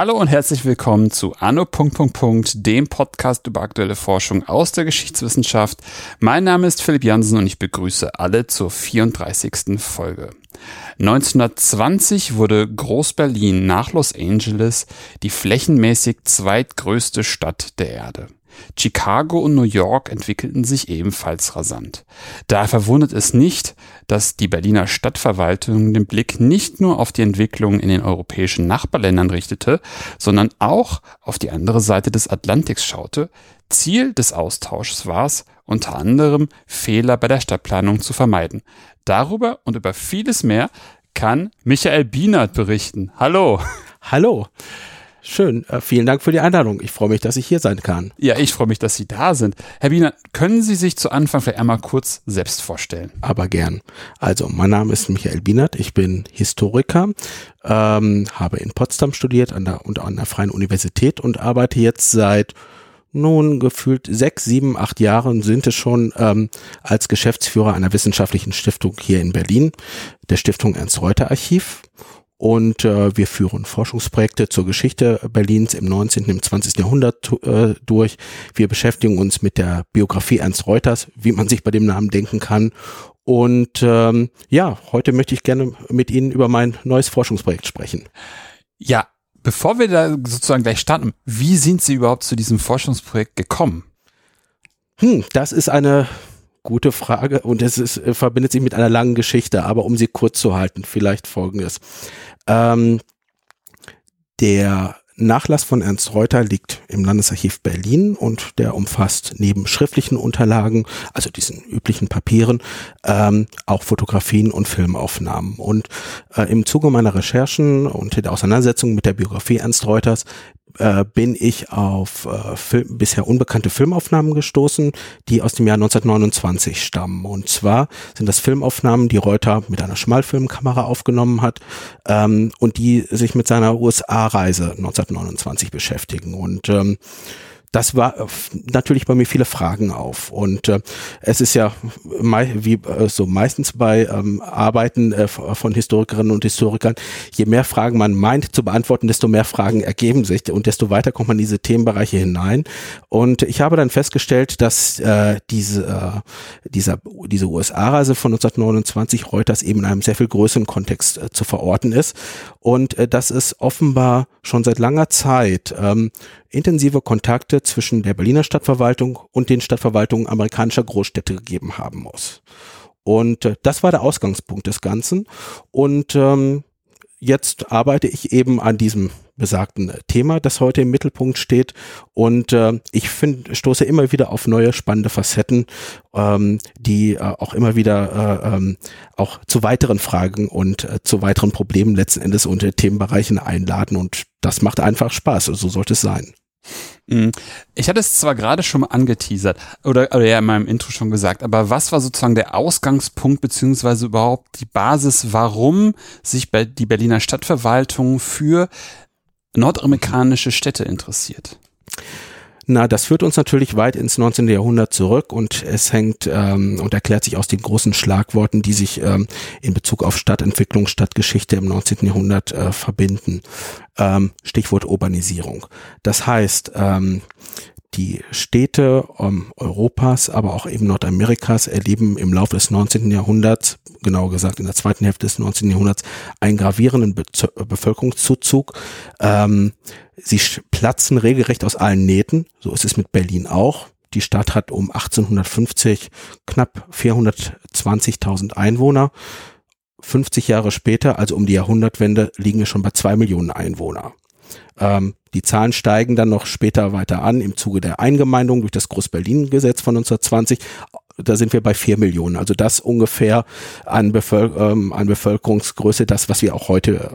Hallo und herzlich willkommen zu Anno. dem Podcast über aktuelle Forschung aus der Geschichtswissenschaft. Mein Name ist Philipp Jansen und ich begrüße alle zur 34. Folge. 1920 wurde Groß-Berlin nach Los Angeles die flächenmäßig zweitgrößte Stadt der Erde. Chicago und New York entwickelten sich ebenfalls rasant. Daher verwundert es nicht, dass die Berliner Stadtverwaltung den Blick nicht nur auf die Entwicklung in den europäischen Nachbarländern richtete, sondern auch auf die andere Seite des Atlantiks schaute. Ziel des Austauschs war es, unter anderem Fehler bei der Stadtplanung zu vermeiden. Darüber und über vieles mehr kann Michael Bienert berichten. Hallo. Hallo. Schön. Äh, vielen Dank für die Einladung. Ich freue mich, dass ich hier sein kann. Ja, ich freue mich, dass Sie da sind. Herr Wiener, können Sie sich zu Anfang vielleicht einmal kurz selbst vorstellen? Aber gern. Also, mein Name ist Michael Bienert. Ich bin Historiker, ähm, habe in Potsdam studiert an der, und an der Freien Universität und arbeite jetzt seit nun gefühlt sechs, sieben, acht Jahren sind es schon ähm, als Geschäftsführer einer wissenschaftlichen Stiftung hier in Berlin, der Stiftung Ernst Reuter Archiv und äh, wir führen Forschungsprojekte zur Geschichte Berlins im 19. und im 20. Jahrhundert äh, durch. Wir beschäftigen uns mit der Biografie Ernst Reuters, wie man sich bei dem Namen denken kann. Und ähm, ja, heute möchte ich gerne mit Ihnen über mein neues Forschungsprojekt sprechen. Ja, bevor wir da sozusagen gleich starten, wie sind Sie überhaupt zu diesem Forschungsprojekt gekommen? Hm, das ist eine gute Frage und es ist, äh, verbindet sich mit einer langen Geschichte, aber um sie kurz zu halten, vielleicht folgendes. Ähm, der Nachlass von Ernst Reuter liegt im Landesarchiv Berlin und der umfasst neben schriftlichen Unterlagen, also diesen üblichen Papieren, ähm, auch Fotografien und Filmaufnahmen. Und äh, im Zuge meiner Recherchen und der Auseinandersetzung mit der Biografie Ernst Reuters äh, bin ich auf äh, Film, bisher unbekannte Filmaufnahmen gestoßen, die aus dem Jahr 1929 stammen. Und zwar sind das Filmaufnahmen, die Reuter mit einer Schmalfilmkamera aufgenommen hat ähm, und die sich mit seiner USA-Reise 1929 beschäftigen. Und ähm, das war äh, natürlich bei mir viele Fragen auf. Und äh, es ist ja mei wie äh, so meistens bei ähm, Arbeiten äh, von Historikerinnen und Historikern, je mehr Fragen man meint zu beantworten, desto mehr Fragen ergeben sich und desto weiter kommt man in diese Themenbereiche hinein. Und ich habe dann festgestellt, dass äh, diese, äh, dieser, diese USA-Reise von 1929 Reuters eben in einem sehr viel größeren Kontext äh, zu verorten ist und äh, dass es offenbar schon seit langer Zeit ähm, intensive Kontakte zwischen der Berliner Stadtverwaltung und den Stadtverwaltungen amerikanischer Großstädte gegeben haben muss. Und äh, das war der Ausgangspunkt des Ganzen. Und ähm, jetzt arbeite ich eben an diesem besagten Thema, das heute im Mittelpunkt steht. Und äh, ich finde, stoße immer wieder auf neue spannende Facetten, ähm, die äh, auch immer wieder äh, ähm, auch zu weiteren Fragen und äh, zu weiteren Problemen letzten Endes unter Themenbereichen einladen. Und das macht einfach Spaß. So sollte es sein. Mhm. Ich hatte es zwar gerade schon mal angeteasert oder, oder ja in meinem Intro schon gesagt, aber was war sozusagen der Ausgangspunkt beziehungsweise überhaupt die Basis, warum sich die Berliner Stadtverwaltung für nordamerikanische Städte interessiert? Na, das führt uns natürlich weit ins 19. Jahrhundert zurück und es hängt ähm, und erklärt sich aus den großen Schlagworten, die sich ähm, in Bezug auf Stadtentwicklung, Stadtgeschichte im 19. Jahrhundert äh, verbinden. Ähm, Stichwort Urbanisierung. Das heißt, ähm, die Städte ähm, Europas, aber auch eben Nordamerikas erleben im Laufe des 19. Jahrhunderts, genauer gesagt in der zweiten Hälfte des 19. Jahrhunderts, einen gravierenden Be Bevölkerungszuzug. Ähm, sie platzen regelrecht aus allen Nähten. So ist es mit Berlin auch. Die Stadt hat um 1850 knapp 420.000 Einwohner. 50 Jahre später, also um die Jahrhundertwende, liegen wir schon bei zwei Millionen Einwohner. Ähm, die Zahlen steigen dann noch später weiter an im Zuge der Eingemeindung durch das Groß-Berlin-Gesetz von 1920. Da sind wir bei vier Millionen. Also das ungefähr an, Bevölker ähm, an Bevölkerungsgröße, das, was wir auch heute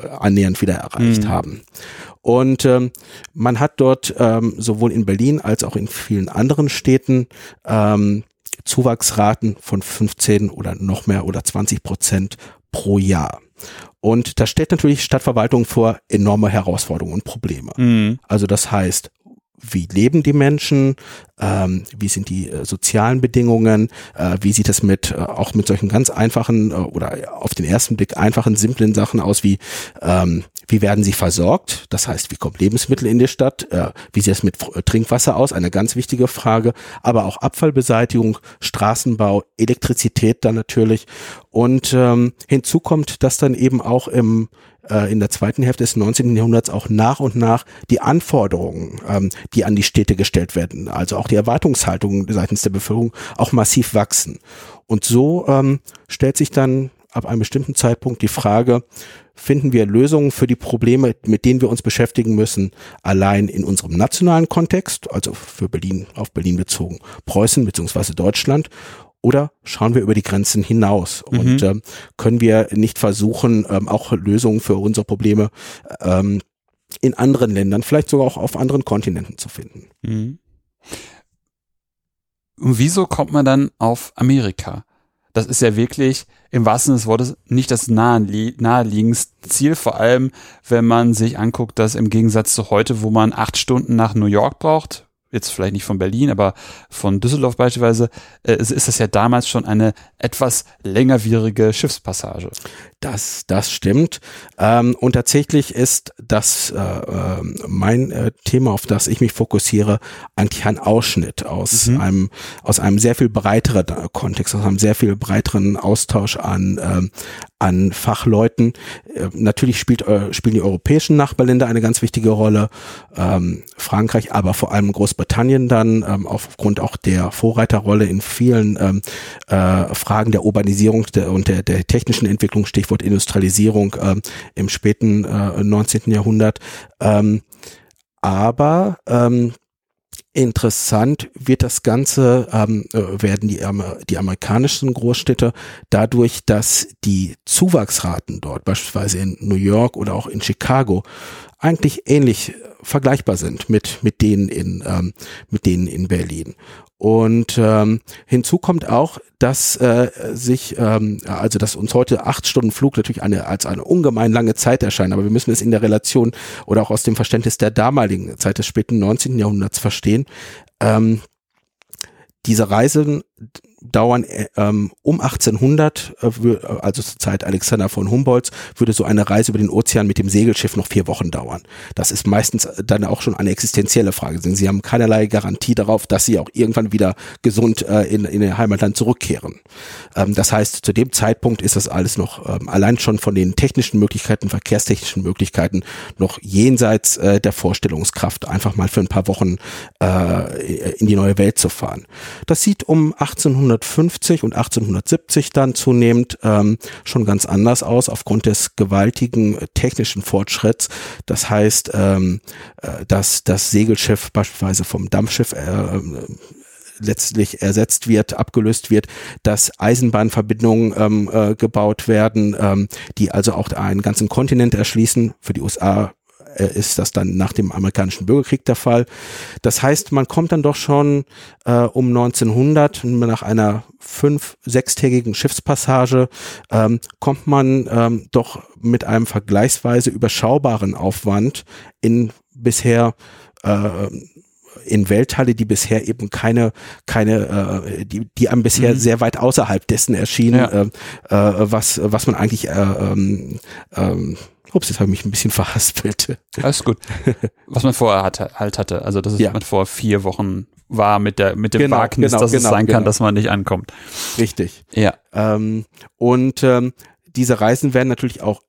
äh, annähernd wieder erreicht mhm. haben. Und ähm, man hat dort ähm, sowohl in Berlin als auch in vielen anderen Städten ähm, Zuwachsraten von 15 oder noch mehr oder 20 Prozent pro Jahr. Und das stellt natürlich Stadtverwaltung vor enorme Herausforderungen und Probleme. Mhm. Also das heißt, wie leben die Menschen, ähm, wie sind die äh, sozialen Bedingungen, äh, wie sieht es mit äh, auch mit solchen ganz einfachen äh, oder auf den ersten Blick einfachen, simplen Sachen aus wie ähm, wie werden sie versorgt? Das heißt, wie kommt Lebensmittel in die Stadt? Äh, wie sieht es mit Trinkwasser aus? Eine ganz wichtige Frage. Aber auch Abfallbeseitigung, Straßenbau, Elektrizität dann natürlich. Und ähm, hinzu kommt, dass dann eben auch im äh, in der zweiten Hälfte des 19. Jahrhunderts auch nach und nach die Anforderungen, ähm, die an die Städte gestellt werden, also auch die Erwartungshaltungen seitens der Bevölkerung auch massiv wachsen. Und so ähm, stellt sich dann ab einem bestimmten Zeitpunkt die Frage, finden wir Lösungen für die Probleme, mit denen wir uns beschäftigen müssen, allein in unserem nationalen Kontext, also für Berlin, auf Berlin bezogen, Preußen beziehungsweise Deutschland, oder schauen wir über die Grenzen hinaus mhm. und ähm, können wir nicht versuchen, ähm, auch Lösungen für unsere Probleme ähm, in anderen Ländern, vielleicht sogar auch auf anderen Kontinenten zu finden. Mhm. Und wieso kommt man dann auf Amerika? Das ist ja wirklich im wahrsten Sinne des Wortes nicht das naheliegendste Ziel, vor allem wenn man sich anguckt, dass im Gegensatz zu heute, wo man acht Stunden nach New York braucht, jetzt vielleicht nicht von Berlin, aber von Düsseldorf beispielsweise, äh, ist das ja damals schon eine etwas längerwierige Schiffspassage. Das, das stimmt. Ähm, und tatsächlich ist das äh, äh, mein äh, Thema, auf das ich mich fokussiere, eigentlich ein Ausschnitt aus mhm. einem aus einem sehr viel breiteren Kontext, aus einem sehr viel breiteren Austausch an ähm, an Fachleuten. Äh, natürlich spielt, äh, spielen die europäischen Nachbarländer eine ganz wichtige Rolle, ähm, Frankreich, aber vor allem Großbritannien dann ähm, aufgrund auch der Vorreiterrolle in vielen ähm, äh, Fragen der Urbanisierung der, und der, der technischen Entwicklung, Stichwort Industrialisierung ähm, im späten äh, 19. Jahrhundert. Ähm, aber ähm, Interessant wird das Ganze, ähm, äh, werden die, die amerikanischen Großstädte dadurch, dass die Zuwachsraten dort, beispielsweise in New York oder auch in Chicago, eigentlich ähnlich vergleichbar sind mit, mit denen in, ähm, mit denen in Berlin. Und ähm, hinzu kommt auch, dass äh, sich, ähm, also dass uns heute acht Stunden Flug natürlich eine, als eine ungemein lange Zeit erscheint, aber wir müssen es in der Relation oder auch aus dem Verständnis der damaligen Zeit des späten 19. Jahrhunderts verstehen. Ähm, diese Reisen dauern äh, ähm, um 1800, äh, also zur Zeit Alexander von Humboldts, würde so eine Reise über den Ozean mit dem Segelschiff noch vier Wochen dauern. Das ist meistens dann auch schon eine existenzielle Frage. Denn sie haben keinerlei Garantie darauf, dass sie auch irgendwann wieder gesund äh, in, in ihr Heimatland zurückkehren. Ähm, das heißt, zu dem Zeitpunkt ist das alles noch ähm, allein schon von den technischen Möglichkeiten, verkehrstechnischen Möglichkeiten noch jenseits äh, der Vorstellungskraft, einfach mal für ein paar Wochen äh, in die neue Welt zu fahren. Das sieht um 1800 1850 und 1870 dann zunehmend ähm, schon ganz anders aus aufgrund des gewaltigen äh, technischen Fortschritts. Das heißt, ähm, äh, dass das Segelschiff beispielsweise vom Dampfschiff äh, letztlich ersetzt wird, abgelöst wird, dass Eisenbahnverbindungen ähm, äh, gebaut werden, ähm, die also auch einen ganzen Kontinent erschließen. Für die USA äh, ist das dann nach dem amerikanischen Bürgerkrieg der Fall. Das heißt, man kommt dann doch schon äh, um 1900 nach einer fünf, sechstägigen Schiffspassage ähm, kommt man ähm, doch mit einem vergleichsweise überschaubaren Aufwand in bisher äh, in Welthalle, die bisher eben keine, keine, äh, die, die einem bisher mhm. sehr weit außerhalb dessen erschienen, ja. äh, äh, was, was man eigentlich äh, ähm, ähm, Ups, jetzt habe ich mich ein bisschen verhaspelt. Alles gut. Was man vorher hatte, halt hatte. Also, dass es ja. man vor vier Wochen war mit der mit dem genau, Wagnis, genau, dass genau, es sein kann, genau. dass man nicht ankommt. Richtig. Ja. Ähm, und ähm, diese Reisen werden natürlich auch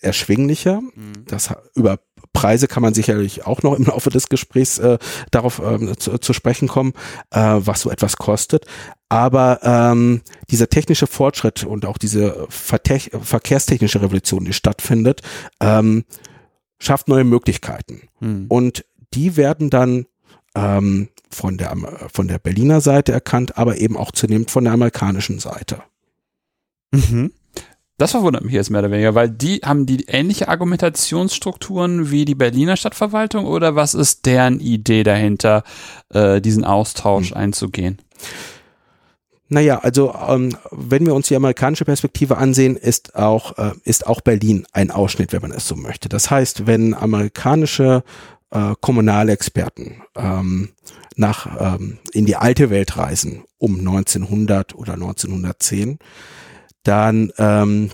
erschwinglicher. Mhm. Das über Preise kann man sicherlich auch noch im Laufe des Gesprächs äh, darauf ähm, zu, zu, sprechen kommen, äh, was so etwas kostet. Aber ähm, dieser technische Fortschritt und auch diese verkehrstechnische Revolution, die stattfindet, ähm, schafft neue Möglichkeiten. Mhm. Und die werden dann ähm, von der von der Berliner Seite erkannt, aber eben auch zunehmend von der amerikanischen Seite. Mhm. Das verwundert mich jetzt mehr oder weniger, weil die haben die ähnliche Argumentationsstrukturen wie die Berliner Stadtverwaltung oder was ist deren Idee dahinter, äh, diesen Austausch hm. einzugehen? Naja, also ähm, wenn wir uns die amerikanische Perspektive ansehen, ist auch, äh, ist auch Berlin ein Ausschnitt, wenn man es so möchte. Das heißt, wenn amerikanische äh, Kommunalexperten ähm, nach ähm, in die alte Welt reisen um 1900 oder 1910, dann ähm,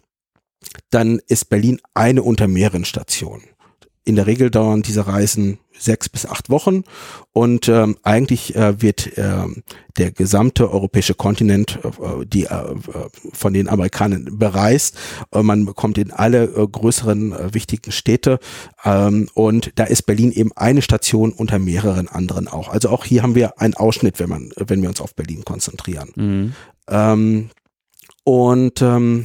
dann ist Berlin eine unter mehreren Stationen. In der Regel dauern diese Reisen sechs bis acht Wochen und ähm, eigentlich äh, wird äh, der gesamte europäische Kontinent äh, die äh, von den Amerikanern bereist. Äh, man kommt in alle äh, größeren äh, wichtigen Städte ähm, und da ist Berlin eben eine Station unter mehreren anderen auch. Also auch hier haben wir einen Ausschnitt, wenn man wenn wir uns auf Berlin konzentrieren. Mhm. Ähm, und ähm,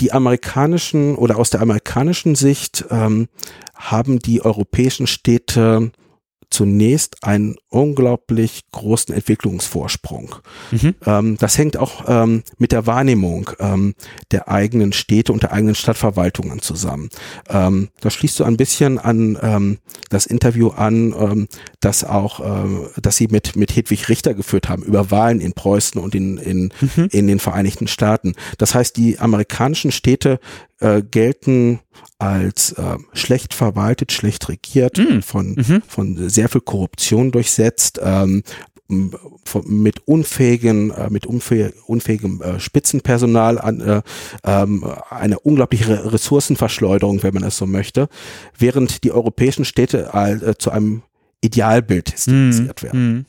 die amerikanischen oder aus der amerikanischen Sicht ähm, haben die europäischen Städte zunächst einen unglaublich großen Entwicklungsvorsprung. Mhm. Ähm, das hängt auch ähm, mit der Wahrnehmung ähm, der eigenen Städte und der eigenen Stadtverwaltungen zusammen. Ähm, das schließt so ein bisschen an ähm, das Interview an, ähm, das auch, äh, das sie mit mit Hedwig Richter geführt haben über Wahlen in Preußen und in in, mhm. in den Vereinigten Staaten. Das heißt, die amerikanischen Städte äh, gelten als äh, schlecht verwaltet, schlecht regiert, mm. von, mhm. von sehr viel Korruption durchsetzt, ähm, mit unfähigen, äh, mit unfäh unfähigem äh, Spitzenpersonal an äh, ähm, eine unglaubliche Ressourcenverschleuderung, wenn man es so möchte, während die europäischen Städte zu einem Idealbild historisiert mm, werden. Mm.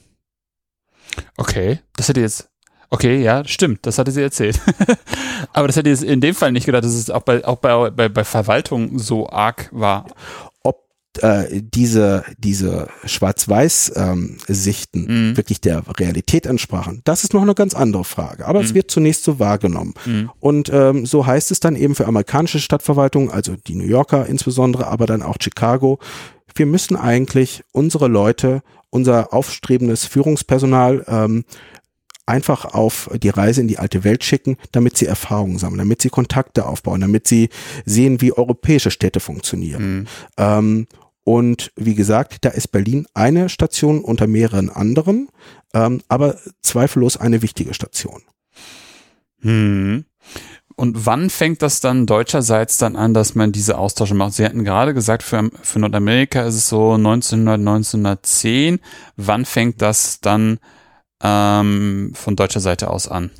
Okay, das hätte jetzt Okay, ja, stimmt, das hatte sie erzählt. Aber das hätte ich in dem Fall nicht gedacht, dass es auch bei, auch bei, bei, bei Verwaltung so arg war. Ob äh, diese, diese Schwarz-Weiß-Sichten ähm, mhm. wirklich der Realität entsprachen, das ist noch eine ganz andere Frage. Aber mhm. es wird zunächst so wahrgenommen. Mhm. Und ähm, so heißt es dann eben für amerikanische Stadtverwaltungen, also die New Yorker insbesondere, aber dann auch Chicago, wir müssen eigentlich unsere Leute, unser aufstrebendes Führungspersonal ähm, einfach auf die Reise in die alte Welt schicken, damit sie Erfahrungen sammeln, damit sie Kontakte aufbauen, damit sie sehen, wie europäische Städte funktionieren. Mhm. Ähm, und wie gesagt, da ist Berlin eine Station unter mehreren anderen, ähm, aber zweifellos eine wichtige Station. Hm. Und wann fängt das dann deutscherseits dann an, dass man diese Austausche macht? Sie hatten gerade gesagt, für, für Nordamerika ist es so 1900, 1910. Wann fängt das dann ähm, von deutscher Seite aus an?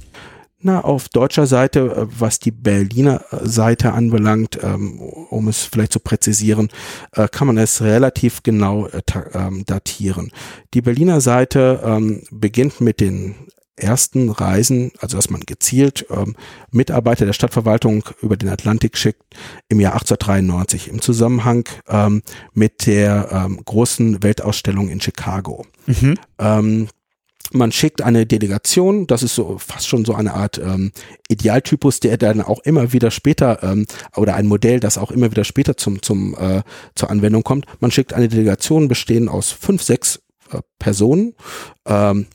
Na, auf deutscher Seite, äh, was die Berliner äh, Seite anbelangt, ähm, um es vielleicht zu präzisieren, äh, kann man es relativ genau ähm, datieren. Die Berliner Seite ähm, beginnt mit den ersten Reisen, also dass man gezielt Mitarbeiter der Stadtverwaltung über den Atlantik schickt im Jahr 1893 im Zusammenhang mit der großen Weltausstellung in Chicago. Mhm man schickt eine Delegation, das ist so fast schon so eine Art ähm, Idealtypus, der dann auch immer wieder später ähm, oder ein Modell, das auch immer wieder später zum zum äh, zur Anwendung kommt. Man schickt eine Delegation bestehend aus fünf, sechs äh, Personen ähm,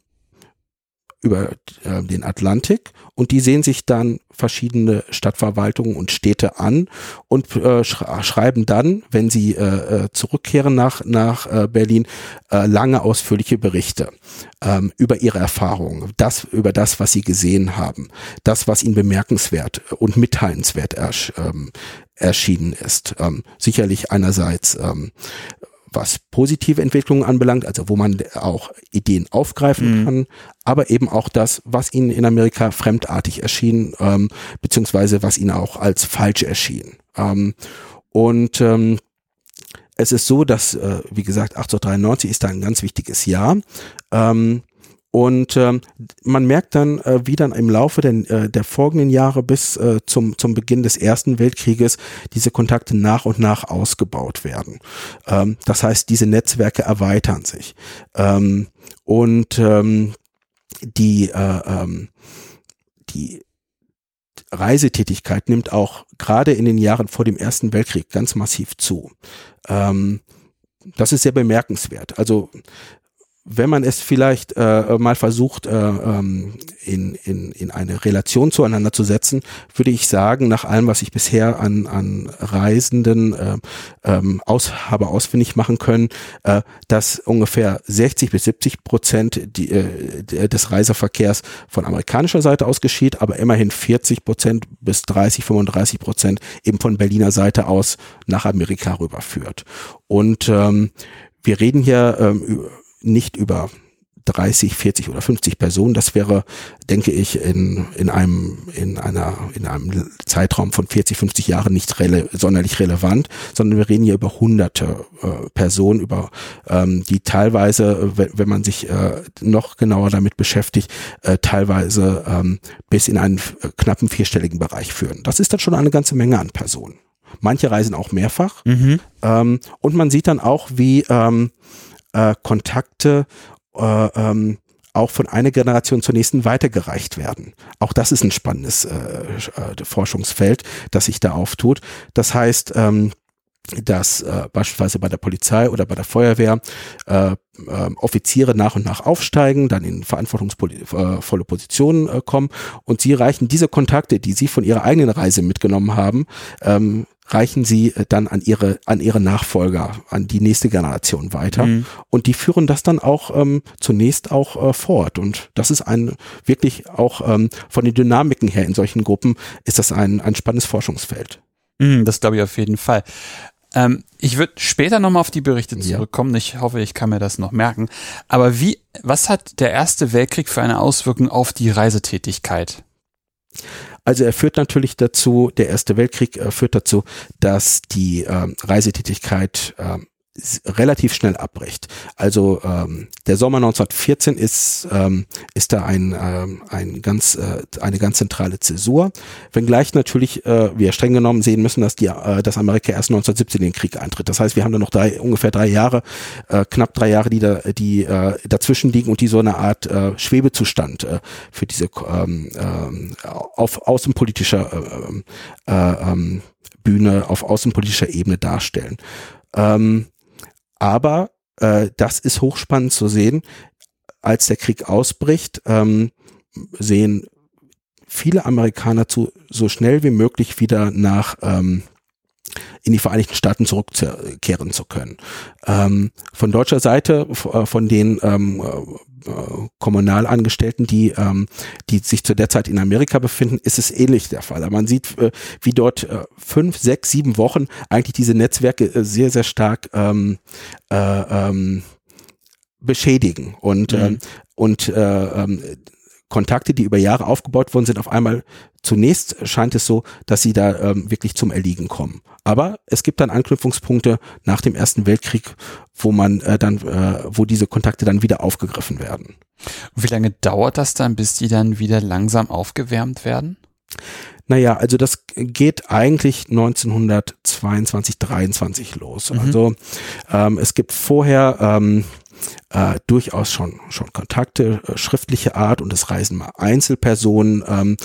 über äh, den Atlantik und die sehen sich dann verschiedene Stadtverwaltungen und Städte an und äh, schreiben dann, wenn sie äh, äh, zurückkehren nach, nach äh, Berlin, äh, lange ausführliche Berichte ähm, über ihre Erfahrungen, das, über das, was sie gesehen haben, das, was ihnen bemerkenswert und mitteilenswert ersch, ähm, erschienen ist. Ähm, sicherlich einerseits ähm, was positive Entwicklungen anbelangt, also wo man auch Ideen aufgreifen mhm. kann, aber eben auch das, was ihnen in Amerika fremdartig erschien, ähm, beziehungsweise was ihnen auch als falsch erschien. Ähm, und ähm, es ist so, dass, äh, wie gesagt, 1893 ist da ein ganz wichtiges Jahr. Ähm, und ähm, man merkt dann, äh, wie dann im Laufe der, äh, der folgenden Jahre bis äh, zum, zum Beginn des Ersten Weltkrieges diese Kontakte nach und nach ausgebaut werden. Ähm, das heißt, diese Netzwerke erweitern sich. Ähm, und ähm, die, äh, ähm, die Reisetätigkeit nimmt auch gerade in den Jahren vor dem Ersten Weltkrieg ganz massiv zu. Ähm, das ist sehr bemerkenswert. Also wenn man es vielleicht äh, mal versucht, äh, ähm, in, in, in eine Relation zueinander zu setzen, würde ich sagen, nach allem, was ich bisher an, an Reisenden äh, ähm, aus, habe ausfindig machen können, äh, dass ungefähr 60 bis 70 Prozent die, äh, des Reiseverkehrs von amerikanischer Seite aus geschieht, aber immerhin 40 Prozent bis 30, 35 Prozent eben von Berliner Seite aus nach Amerika rüberführt. Und ähm, wir reden hier ähm, nicht über 30, 40 oder 50 Personen. Das wäre, denke ich, in, in einem, in einer, in einem Zeitraum von 40, 50 Jahren nicht rele sonderlich relevant, sondern wir reden hier über hunderte äh, Personen, über, ähm, die teilweise, wenn, man sich äh, noch genauer damit beschäftigt, äh, teilweise ähm, bis in einen äh, knappen vierstelligen Bereich führen. Das ist dann schon eine ganze Menge an Personen. Manche reisen auch mehrfach. Mhm. Ähm, und man sieht dann auch, wie ähm, äh, Kontakte äh, ähm, auch von einer Generation zur nächsten weitergereicht werden. Auch das ist ein spannendes äh, äh, Forschungsfeld, das sich da auftut. Das heißt, ähm, dass äh, beispielsweise bei der Polizei oder bei der Feuerwehr äh, äh, Offiziere nach und nach aufsteigen, dann in verantwortungsvolle Positionen äh, kommen und sie reichen diese Kontakte, die sie von ihrer eigenen Reise mitgenommen haben, ähm, reichen sie äh, dann an ihre, an ihre Nachfolger, an die nächste Generation weiter. Mhm. Und die führen das dann auch ähm, zunächst auch äh, fort. Und das ist ein wirklich auch ähm, von den Dynamiken her in solchen Gruppen ist das ein, ein spannendes Forschungsfeld. Mhm, das glaube ich auf jeden Fall. Ähm, ich würde später nochmal auf die Berichte zurückkommen. Ja. Ich hoffe, ich kann mir das noch merken. Aber wie, was hat der Erste Weltkrieg für eine Auswirkung auf die Reisetätigkeit? Also er führt natürlich dazu, der Erste Weltkrieg äh, führt dazu, dass die äh, Reisetätigkeit äh, relativ schnell abbricht. Also ähm, der Sommer 1914 ist ähm, ist da ein ähm, ein ganz äh, eine ganz zentrale Zäsur, wenngleich natürlich äh, wir streng genommen sehen müssen, dass die äh, dass Amerika erst 1917 in den Krieg eintritt. Das heißt, wir haben da noch drei ungefähr drei Jahre, äh, knapp drei Jahre, die da die äh, dazwischen liegen und die so eine Art äh, Schwebezustand äh, für diese ähm, äh, auf außenpolitischer äh, äh, äh, Bühne auf außenpolitischer Ebene darstellen. Ähm, aber äh, das ist hochspannend zu sehen. Als der Krieg ausbricht, ähm, sehen viele Amerikaner zu, so schnell wie möglich wieder nach ähm, in die Vereinigten Staaten zurückkehren zu können. Ähm, von deutscher Seite, äh, von den ähm, äh, Kommunalangestellten, die, ähm, die sich zu der Zeit in Amerika befinden, ist es ähnlich der Fall. Aber man sieht, äh, wie dort äh, fünf, sechs, sieben Wochen eigentlich diese Netzwerke äh, sehr, sehr stark ähm, äh, ähm, beschädigen und mhm. ähm, und äh, ähm, Kontakte, die über Jahre aufgebaut worden sind, auf einmal zunächst scheint es so, dass sie da ähm, wirklich zum Erliegen kommen. Aber es gibt dann Anknüpfungspunkte nach dem Ersten Weltkrieg, wo man äh, dann, äh, wo diese Kontakte dann wieder aufgegriffen werden. Wie lange dauert das dann, bis die dann wieder langsam aufgewärmt werden? Naja, also das geht eigentlich 1922, 23 los. Mhm. Also ähm, es gibt vorher ähm, äh, durchaus schon, schon Kontakte äh, schriftliche Art und es reisen mal Einzelpersonen ähm,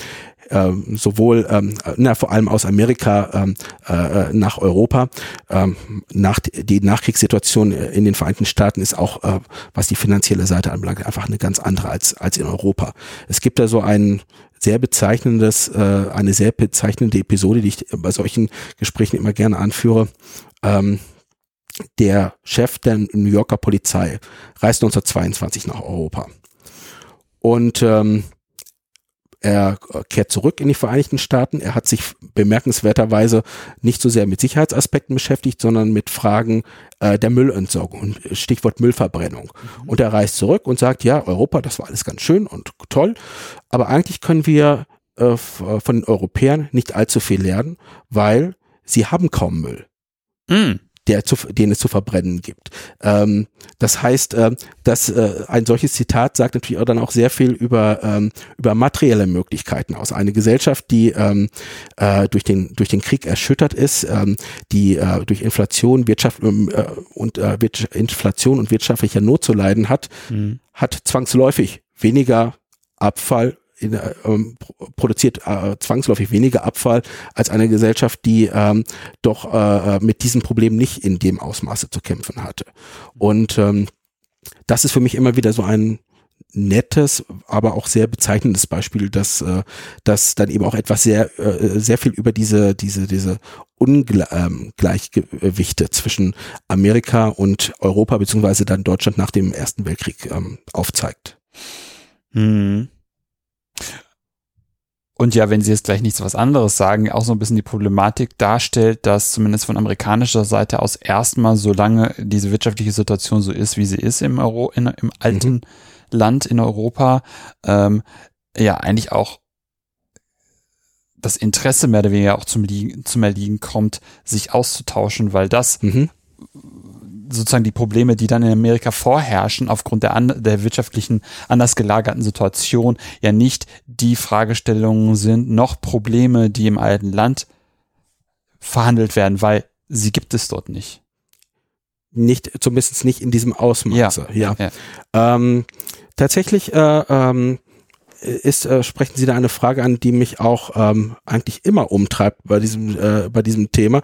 ähm, sowohl ähm, na, vor allem aus Amerika ähm, äh, nach Europa. Ähm, nach, die Nachkriegssituation in den Vereinigten Staaten ist auch, äh, was die finanzielle Seite anbelangt, einfach eine ganz andere als, als in Europa. Es gibt da so ein sehr bezeichnendes, äh, eine sehr bezeichnende Episode, die ich bei solchen Gesprächen immer gerne anführe. Ähm, der Chef der New Yorker Polizei reist 1922 nach Europa. Und ähm, er kehrt zurück in die Vereinigten Staaten. Er hat sich bemerkenswerterweise nicht so sehr mit Sicherheitsaspekten beschäftigt, sondern mit Fragen äh, der Müllentsorgung und Stichwort Müllverbrennung. Mhm. Und er reist zurück und sagt, ja, Europa, das war alles ganz schön und toll, aber eigentlich können wir äh, von den Europäern nicht allzu viel lernen, weil sie haben kaum Müll. Mhm der zu, den es zu verbrennen gibt. Ähm, das heißt, äh, dass äh, ein solches Zitat sagt natürlich auch dann auch sehr viel über ähm, über materielle Möglichkeiten aus. Eine Gesellschaft, die ähm, äh, durch den durch den Krieg erschüttert ist, ähm, die äh, durch Inflation, Wirtschaft ähm, äh, und äh, Inflation und wirtschaftlicher Not zu leiden hat, mhm. hat zwangsläufig weniger Abfall in, äh, ähm, produziert äh, zwangsläufig weniger Abfall als eine Gesellschaft, die ähm, doch äh, mit diesem Problem nicht in dem Ausmaße zu kämpfen hatte. Und ähm, das ist für mich immer wieder so ein nettes, aber auch sehr bezeichnendes Beispiel, dass, äh, dass dann eben auch etwas sehr, äh, sehr viel über diese, diese, diese Ungleichgewichte ähm, zwischen Amerika und Europa beziehungsweise dann Deutschland nach dem Ersten Weltkrieg ähm, aufzeigt. Hm. Und ja, wenn Sie jetzt gleich nichts was anderes sagen, auch so ein bisschen die Problematik darstellt, dass zumindest von amerikanischer Seite aus erstmal, solange diese wirtschaftliche Situation so ist, wie sie ist im Euro, in, im alten mhm. Land in Europa, ähm, ja, eigentlich auch das Interesse mehr oder weniger auch zum, Liegen, zum Erliegen kommt, sich auszutauschen, weil das mhm sozusagen die Probleme, die dann in Amerika vorherrschen, aufgrund der, an, der wirtschaftlichen anders gelagerten Situation, ja nicht die Fragestellungen sind, noch Probleme, die im alten Land verhandelt werden, weil sie gibt es dort nicht. Nicht, zumindest nicht in diesem Ausmaße, ja. ja. ja. Ähm, tatsächlich äh, ähm, ist, äh, sprechen Sie da eine Frage an, die mich auch ähm, eigentlich immer umtreibt bei diesem, äh, bei diesem Thema.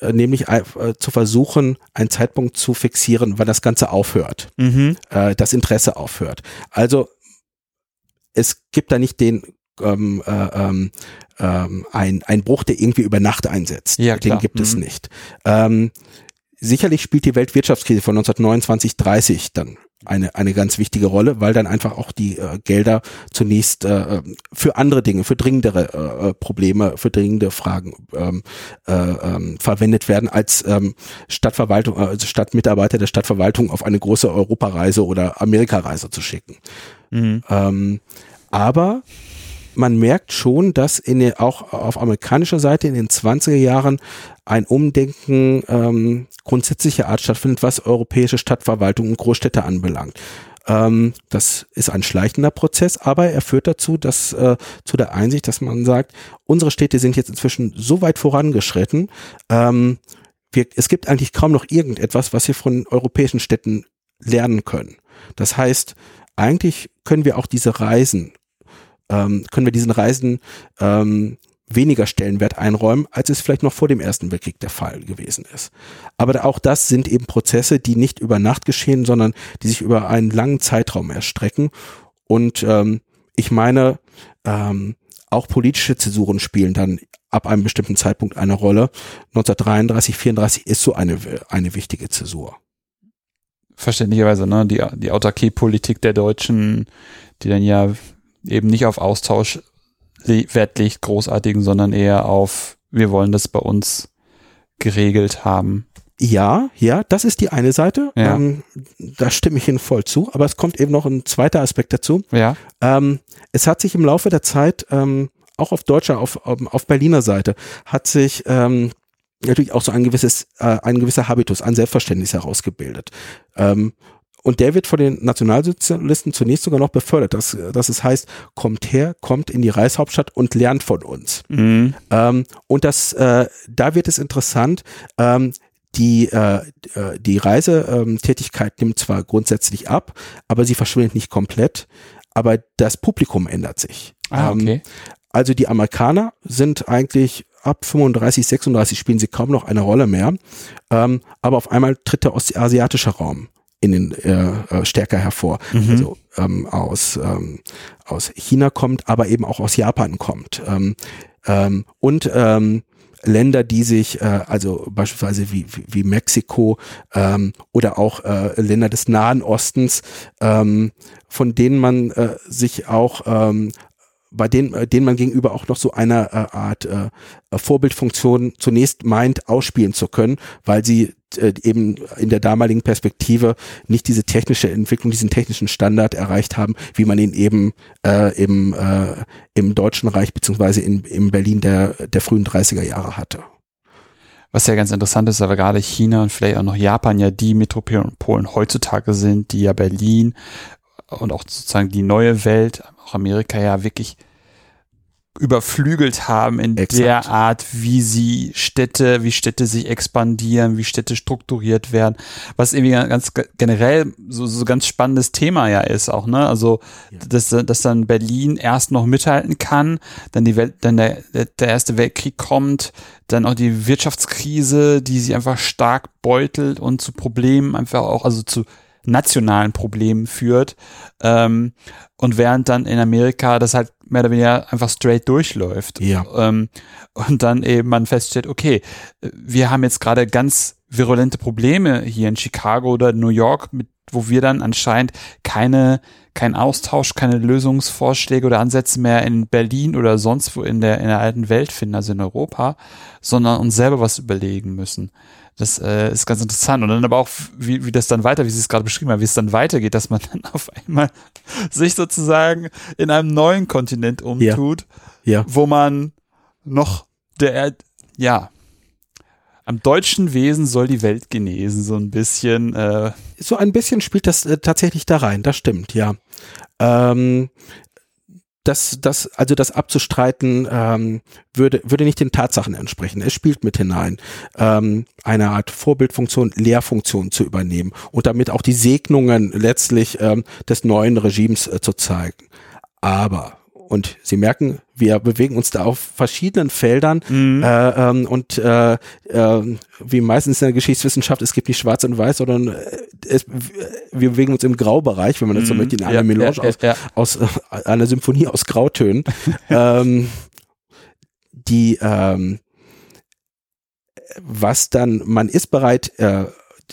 Äh, nämlich äh, zu versuchen, einen Zeitpunkt zu fixieren, wann das Ganze aufhört, mhm. äh, das Interesse aufhört. Also es gibt da nicht den ähm, äh, ähm, ähm, ein, ein Bruch, der irgendwie über Nacht einsetzt. Ja, den gibt mhm. es nicht. Ähm, sicherlich spielt die Weltwirtschaftskrise von 1929, 30 dann eine, eine ganz wichtige Rolle, weil dann einfach auch die äh, Gelder zunächst äh, für andere Dinge, für dringendere äh, äh Probleme, für dringende Fragen ähm, äh, ähm, verwendet werden, als ähm, Stadtverwaltung, also Stadtmitarbeiter der Stadtverwaltung auf eine große Europareise oder Amerikareise zu schicken. Mhm. Ähm, aber man merkt schon, dass in den, auch auf amerikanischer Seite in den 20er Jahren ein Umdenken ähm, grundsätzlicher Art stattfindet, was europäische Stadtverwaltung und Großstädte anbelangt. Ähm, das ist ein schleichender Prozess, aber er führt dazu, dass äh, zu der Einsicht, dass man sagt, unsere Städte sind jetzt inzwischen so weit vorangeschritten, ähm, wir, es gibt eigentlich kaum noch irgendetwas, was wir von europäischen Städten lernen können. Das heißt, eigentlich können wir auch diese Reisen ähm, können wir diesen Reisen ähm, weniger Stellenwert einräumen, als es vielleicht noch vor dem Ersten Weltkrieg der Fall gewesen ist. Aber auch das sind eben Prozesse, die nicht über Nacht geschehen, sondern die sich über einen langen Zeitraum erstrecken. Und ähm, ich meine, ähm, auch politische Zäsuren spielen dann ab einem bestimmten Zeitpunkt eine Rolle. 1933, 34 ist so eine, eine wichtige Zäsur. Verständlicherweise, ne? Die, die Autarkie-Politik der Deutschen, die dann ja eben nicht auf Austausch Wert legt, großartigen, sondern eher auf, wir wollen das bei uns geregelt haben. Ja, ja, das ist die eine Seite. Ja. Ähm, da stimme ich Ihnen voll zu. Aber es kommt eben noch ein zweiter Aspekt dazu. Ja. Ähm, es hat sich im Laufe der Zeit, ähm, auch auf deutscher, auf, auf Berliner Seite, hat sich ähm, natürlich auch so ein gewisses, äh, ein gewisser Habitus, ein Selbstverständnis herausgebildet. Ähm, und der wird von den Nationalsozialisten zunächst sogar noch befördert, dass, dass es heißt, kommt her, kommt in die Reichshauptstadt und lernt von uns. Mhm. Ähm, und das, äh, da wird es interessant, ähm, die, äh, äh die Reisetätigkeit nimmt zwar grundsätzlich ab, aber sie verschwindet nicht komplett, aber das Publikum ändert sich. Ah, okay. Ähm, also die Amerikaner sind eigentlich ab 35, 36 spielen sie kaum noch eine Rolle mehr, ähm, aber auf einmal tritt der ostasiatische Raum in den äh, äh, stärker hervor. Mhm. Also ähm, aus ähm, aus China kommt, aber eben auch aus Japan kommt. Ähm, ähm, und ähm, Länder, die sich, äh, also beispielsweise wie, wie, wie Mexiko ähm, oder auch äh, Länder des Nahen Ostens, ähm, von denen man äh, sich auch ähm, bei denen, äh, denen man gegenüber auch noch so eine äh, Art äh, Vorbildfunktion zunächst meint, ausspielen zu können, weil sie eben in der damaligen Perspektive nicht diese technische Entwicklung, diesen technischen Standard erreicht haben, wie man ihn eben äh, im, äh, im Deutschen Reich beziehungsweise in, in Berlin der, der frühen 30er Jahre hatte. Was ja ganz interessant ist, aber gerade China und vielleicht auch noch Japan ja die Metropolen heutzutage sind, die ja Berlin und auch sozusagen die neue Welt, auch Amerika ja wirklich überflügelt haben in Exakt. der Art, wie sie Städte, wie Städte sich expandieren, wie Städte strukturiert werden, was irgendwie ganz generell so, so ganz spannendes Thema ja ist auch, ne? Also, ja. dass, dass dann Berlin erst noch mithalten kann, dann die Welt, dann der, der Erste Weltkrieg kommt, dann auch die Wirtschaftskrise, die sie einfach stark beutelt und zu Problemen einfach auch, also zu nationalen Problemen führt. Ähm, und während dann in Amerika das halt mehr oder weniger einfach straight durchläuft. Ja. Ähm, und dann eben man feststellt, okay, wir haben jetzt gerade ganz virulente Probleme hier in Chicago oder New York, mit, wo wir dann anscheinend keine, kein Austausch, keine Lösungsvorschläge oder Ansätze mehr in Berlin oder sonst wo in der, in der alten Welt finden, also in Europa, sondern uns selber was überlegen müssen. Das äh, ist ganz interessant. Und dann aber auch, wie, wie das dann weiter, wie Sie es gerade beschrieben haben, wie es dann weitergeht, dass man dann auf einmal sich sozusagen in einem neuen Kontinent umtut, Ja. wo man noch der, ja, am deutschen Wesen soll die Welt genesen, so ein bisschen. Äh, So ein bisschen spielt das äh, tatsächlich da rein, das stimmt, ja. Ähm, das, das, also das abzustreiten, ähm, würde, würde nicht den Tatsachen entsprechen. Es spielt mit hinein, ähm, eine Art Vorbildfunktion, Lehrfunktion zu übernehmen und damit auch die Segnungen letztlich ähm, des neuen Regimes äh, zu zeigen. Aber, und Sie merken, wir bewegen uns da auf verschiedenen Feldern Mhm. äh, ähm, und äh, äh, wie meistens in der Geschichtswissenschaft, es gibt nicht schwarz und weiß, sondern äh, es, wir bewegen uns im Graubereich, wenn man das so Mhm. möchte, in einer Ja, Melange ja, aus, ja, ja. aus äh, einer Symphonie aus Grautönen. ähm, die ähm, was dann, man ist bereit, äh,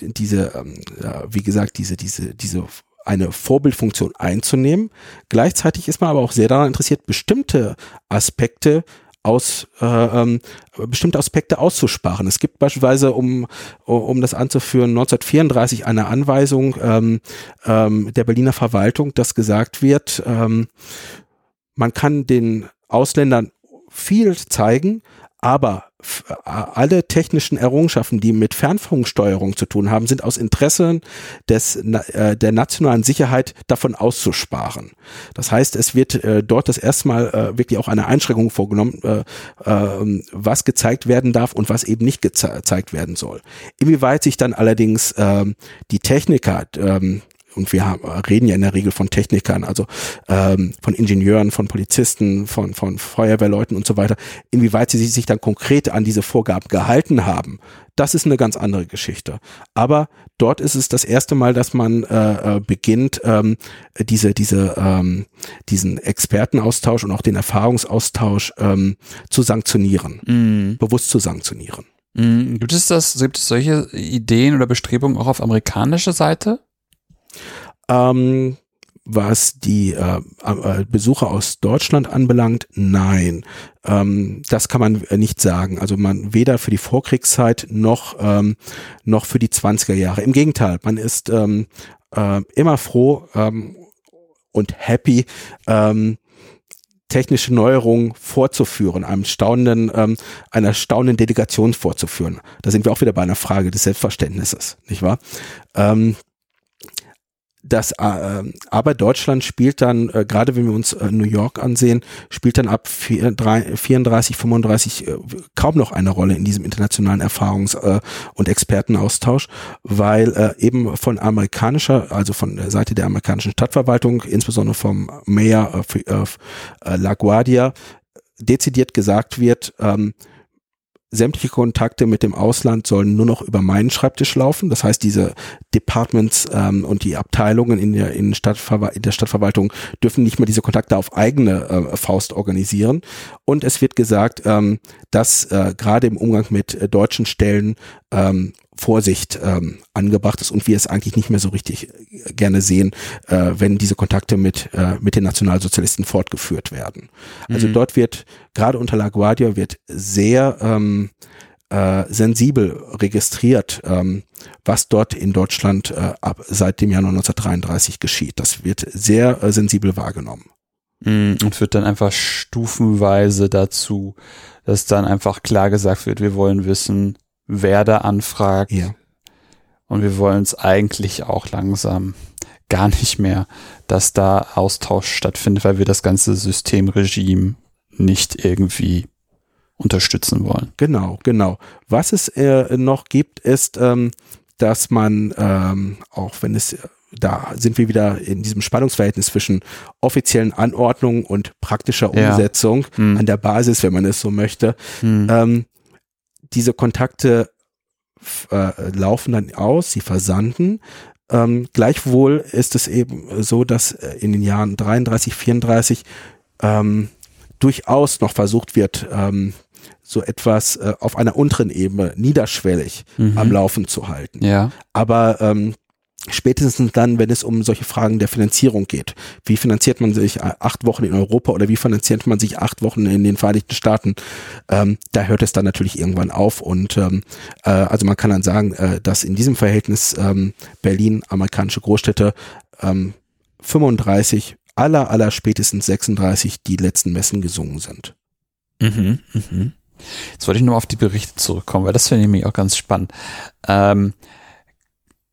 diese, ähm, wie gesagt, diese, diese, diese eine Vorbildfunktion einzunehmen. Gleichzeitig ist man aber auch sehr daran interessiert, bestimmte Aspekte aus äh, ähm, bestimmte Aspekte auszusparen. Es gibt beispielsweise, um um das anzuführen, 1934 eine Anweisung ähm, ähm, der Berliner Verwaltung, dass gesagt wird, ähm, man kann den Ausländern viel zeigen, aber alle technischen Errungenschaften, die mit Fernfunksteuerung zu tun haben, sind aus Interesse des, äh, der nationalen Sicherheit davon auszusparen. Das heißt, es wird äh, dort das erste Mal äh, wirklich auch eine Einschränkung vorgenommen, äh, äh, was gezeigt werden darf und was eben nicht geze gezeigt werden soll. Inwieweit sich dann allerdings ähm, die Techniker, ähm, und wir haben, reden ja in der Regel von Technikern, also ähm, von Ingenieuren, von Polizisten, von, von Feuerwehrleuten und so weiter, inwieweit sie sich dann konkret an diese Vorgaben gehalten haben, das ist eine ganz andere Geschichte. Aber dort ist es das erste Mal, dass man äh, äh, beginnt, ähm, diese, diese, ähm, diesen Expertenaustausch und auch den Erfahrungsaustausch ähm, zu sanktionieren, Mhm. bewusst zu sanktionieren. Mhm. Gibt es das, gibt es solche Ideen oder Bestrebungen auch auf amerikanischer Seite? Ähm, was die äh, äh, Besucher aus Deutschland anbelangt, nein, ähm, das kann man äh, nicht sagen. Also man weder für die Vorkriegszeit noch ähm, noch für die 20er Jahre. Im Gegenteil, man ist ähm, äh, immer froh ähm, und happy. Ähm, technische Neuerungen vorzuführen, einem staunenden, ähm, einer staunenden Delegation vorzuführen. Da sind wir auch wieder bei einer Frage des Selbstverständnisses, nicht wahr? Ähm, das, äh, aber Deutschland spielt dann, äh, gerade wenn wir uns äh, New York ansehen, spielt dann ab 4, 3, 34, 35 äh, kaum noch eine Rolle in diesem internationalen Erfahrungs- äh, und Expertenaustausch, weil äh, eben von amerikanischer, also von der Seite der amerikanischen Stadtverwaltung, insbesondere vom Mayor of, of äh, LaGuardia, dezidiert gesagt wird, ähm, sämtliche Kontakte mit dem Ausland sollen nur noch über meinen Schreibtisch laufen. Das heißt, diese Departments ähm, und die Abteilungen in der, in, in der Stadtverwaltung dürfen nicht mehr diese Kontakte auf eigene äh, Faust organisieren. Und es wird gesagt, ähm, dass äh, gerade im Umgang mit äh, deutschen Stellen ähm, Vorsicht ähm, angebracht ist und wir es eigentlich nicht mehr so richtig äh, gerne sehen, äh, wenn diese Kontakte mit, äh, mit den Nationalsozialisten fortgeführt werden. Also Mhm. dort wird, gerade unter LaGuardia, wird sehr ähm, äh, sensibel registriert, ähm, was dort in Deutschland äh, ab seit dem Jahr 1933 geschieht. Das wird sehr äh, sensibel wahrgenommen. Mhm. Und führt dann einfach stufenweise dazu, dass dann einfach klar gesagt wird, wir wollen wissen, wer da anfragt. Ja. Und wir wollen es eigentlich auch langsam gar nicht mehr, dass da Austausch stattfindet, weil wir das ganze Systemregime nicht irgendwie unterstützen wollen. Genau, genau. Was es äh, noch gibt, ist, ähm, dass man, ähm, auch wenn es, da sind wir wieder in diesem Spannungsverhältnis zwischen offiziellen Anordnungen und praktischer Ja. Umsetzung Hm. an der Basis, wenn man es so möchte. Hm. Ähm, diese Kontakte äh, laufen dann aus, sie versanden. Ähm, gleichwohl ist es eben so, dass äh, in den Jahren 33, 34 ähm, durchaus noch versucht wird, ähm, so etwas äh, auf einer unteren Ebene niederschwellig Mhm. am Laufen zu halten. Ja. Aber ähm, spätestens dann, wenn es um solche Fragen der Finanzierung geht, wie finanziert man sich acht Wochen in Europa oder wie finanziert man sich acht Wochen in den Vereinigten Staaten, ähm, da hört es dann natürlich irgendwann auf. Und ähm, äh, also man kann dann sagen, äh, dass in diesem Verhältnis ähm, Berlin, amerikanische Großstädte, ähm, 35, aller, aller spätestens 36 die letzten Messen gesungen sind. Mhm, mhm. Jetzt wollte ich nur auf die Berichte zurückkommen, weil das finde ich nämlich auch ganz spannend. Ähm,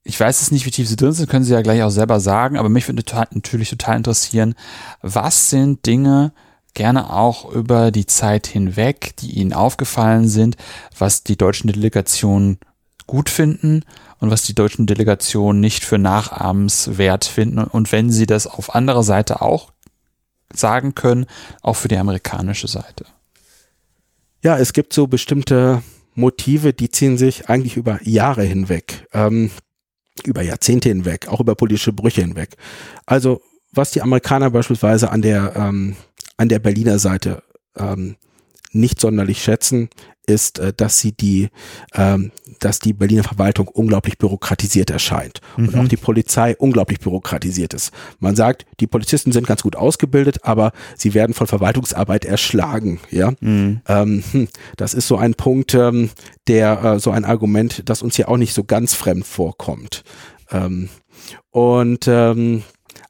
ich weiß es nicht, wie tief Sie drin sind, können Sie ja gleich auch selber sagen, aber mich würde natürlich total interessieren, was sind Dinge, gerne auch über die Zeit hinweg, die Ihnen aufgefallen sind, was die deutschen Delegationen gut finden und was die deutschen Delegationen nicht für nachahmenswert finden und wenn Sie das auf anderer Seite auch sagen können, auch für die amerikanische Seite. Ja, es gibt so bestimmte Motive, die ziehen sich eigentlich über Jahre hinweg, ähm, über Jahrzehnte hinweg, auch über politische Brüche hinweg. Also was die Amerikaner beispielsweise an der ähm, an der Berliner Seite ähm, nicht sonderlich schätzen, ist, äh, dass sie die, ähm, dass die Berliner Verwaltung unglaublich bürokratisiert erscheint und Mhm. auch die Polizei unglaublich bürokratisiert ist. Man sagt, die Polizisten sind ganz gut ausgebildet, aber sie werden von Verwaltungsarbeit erschlagen. Ja, Mhm. ähm, hm, das ist so ein Punkt, ähm, der äh, so ein Argument, das uns hier auch nicht so ganz fremd vorkommt. Ähm, und ähm,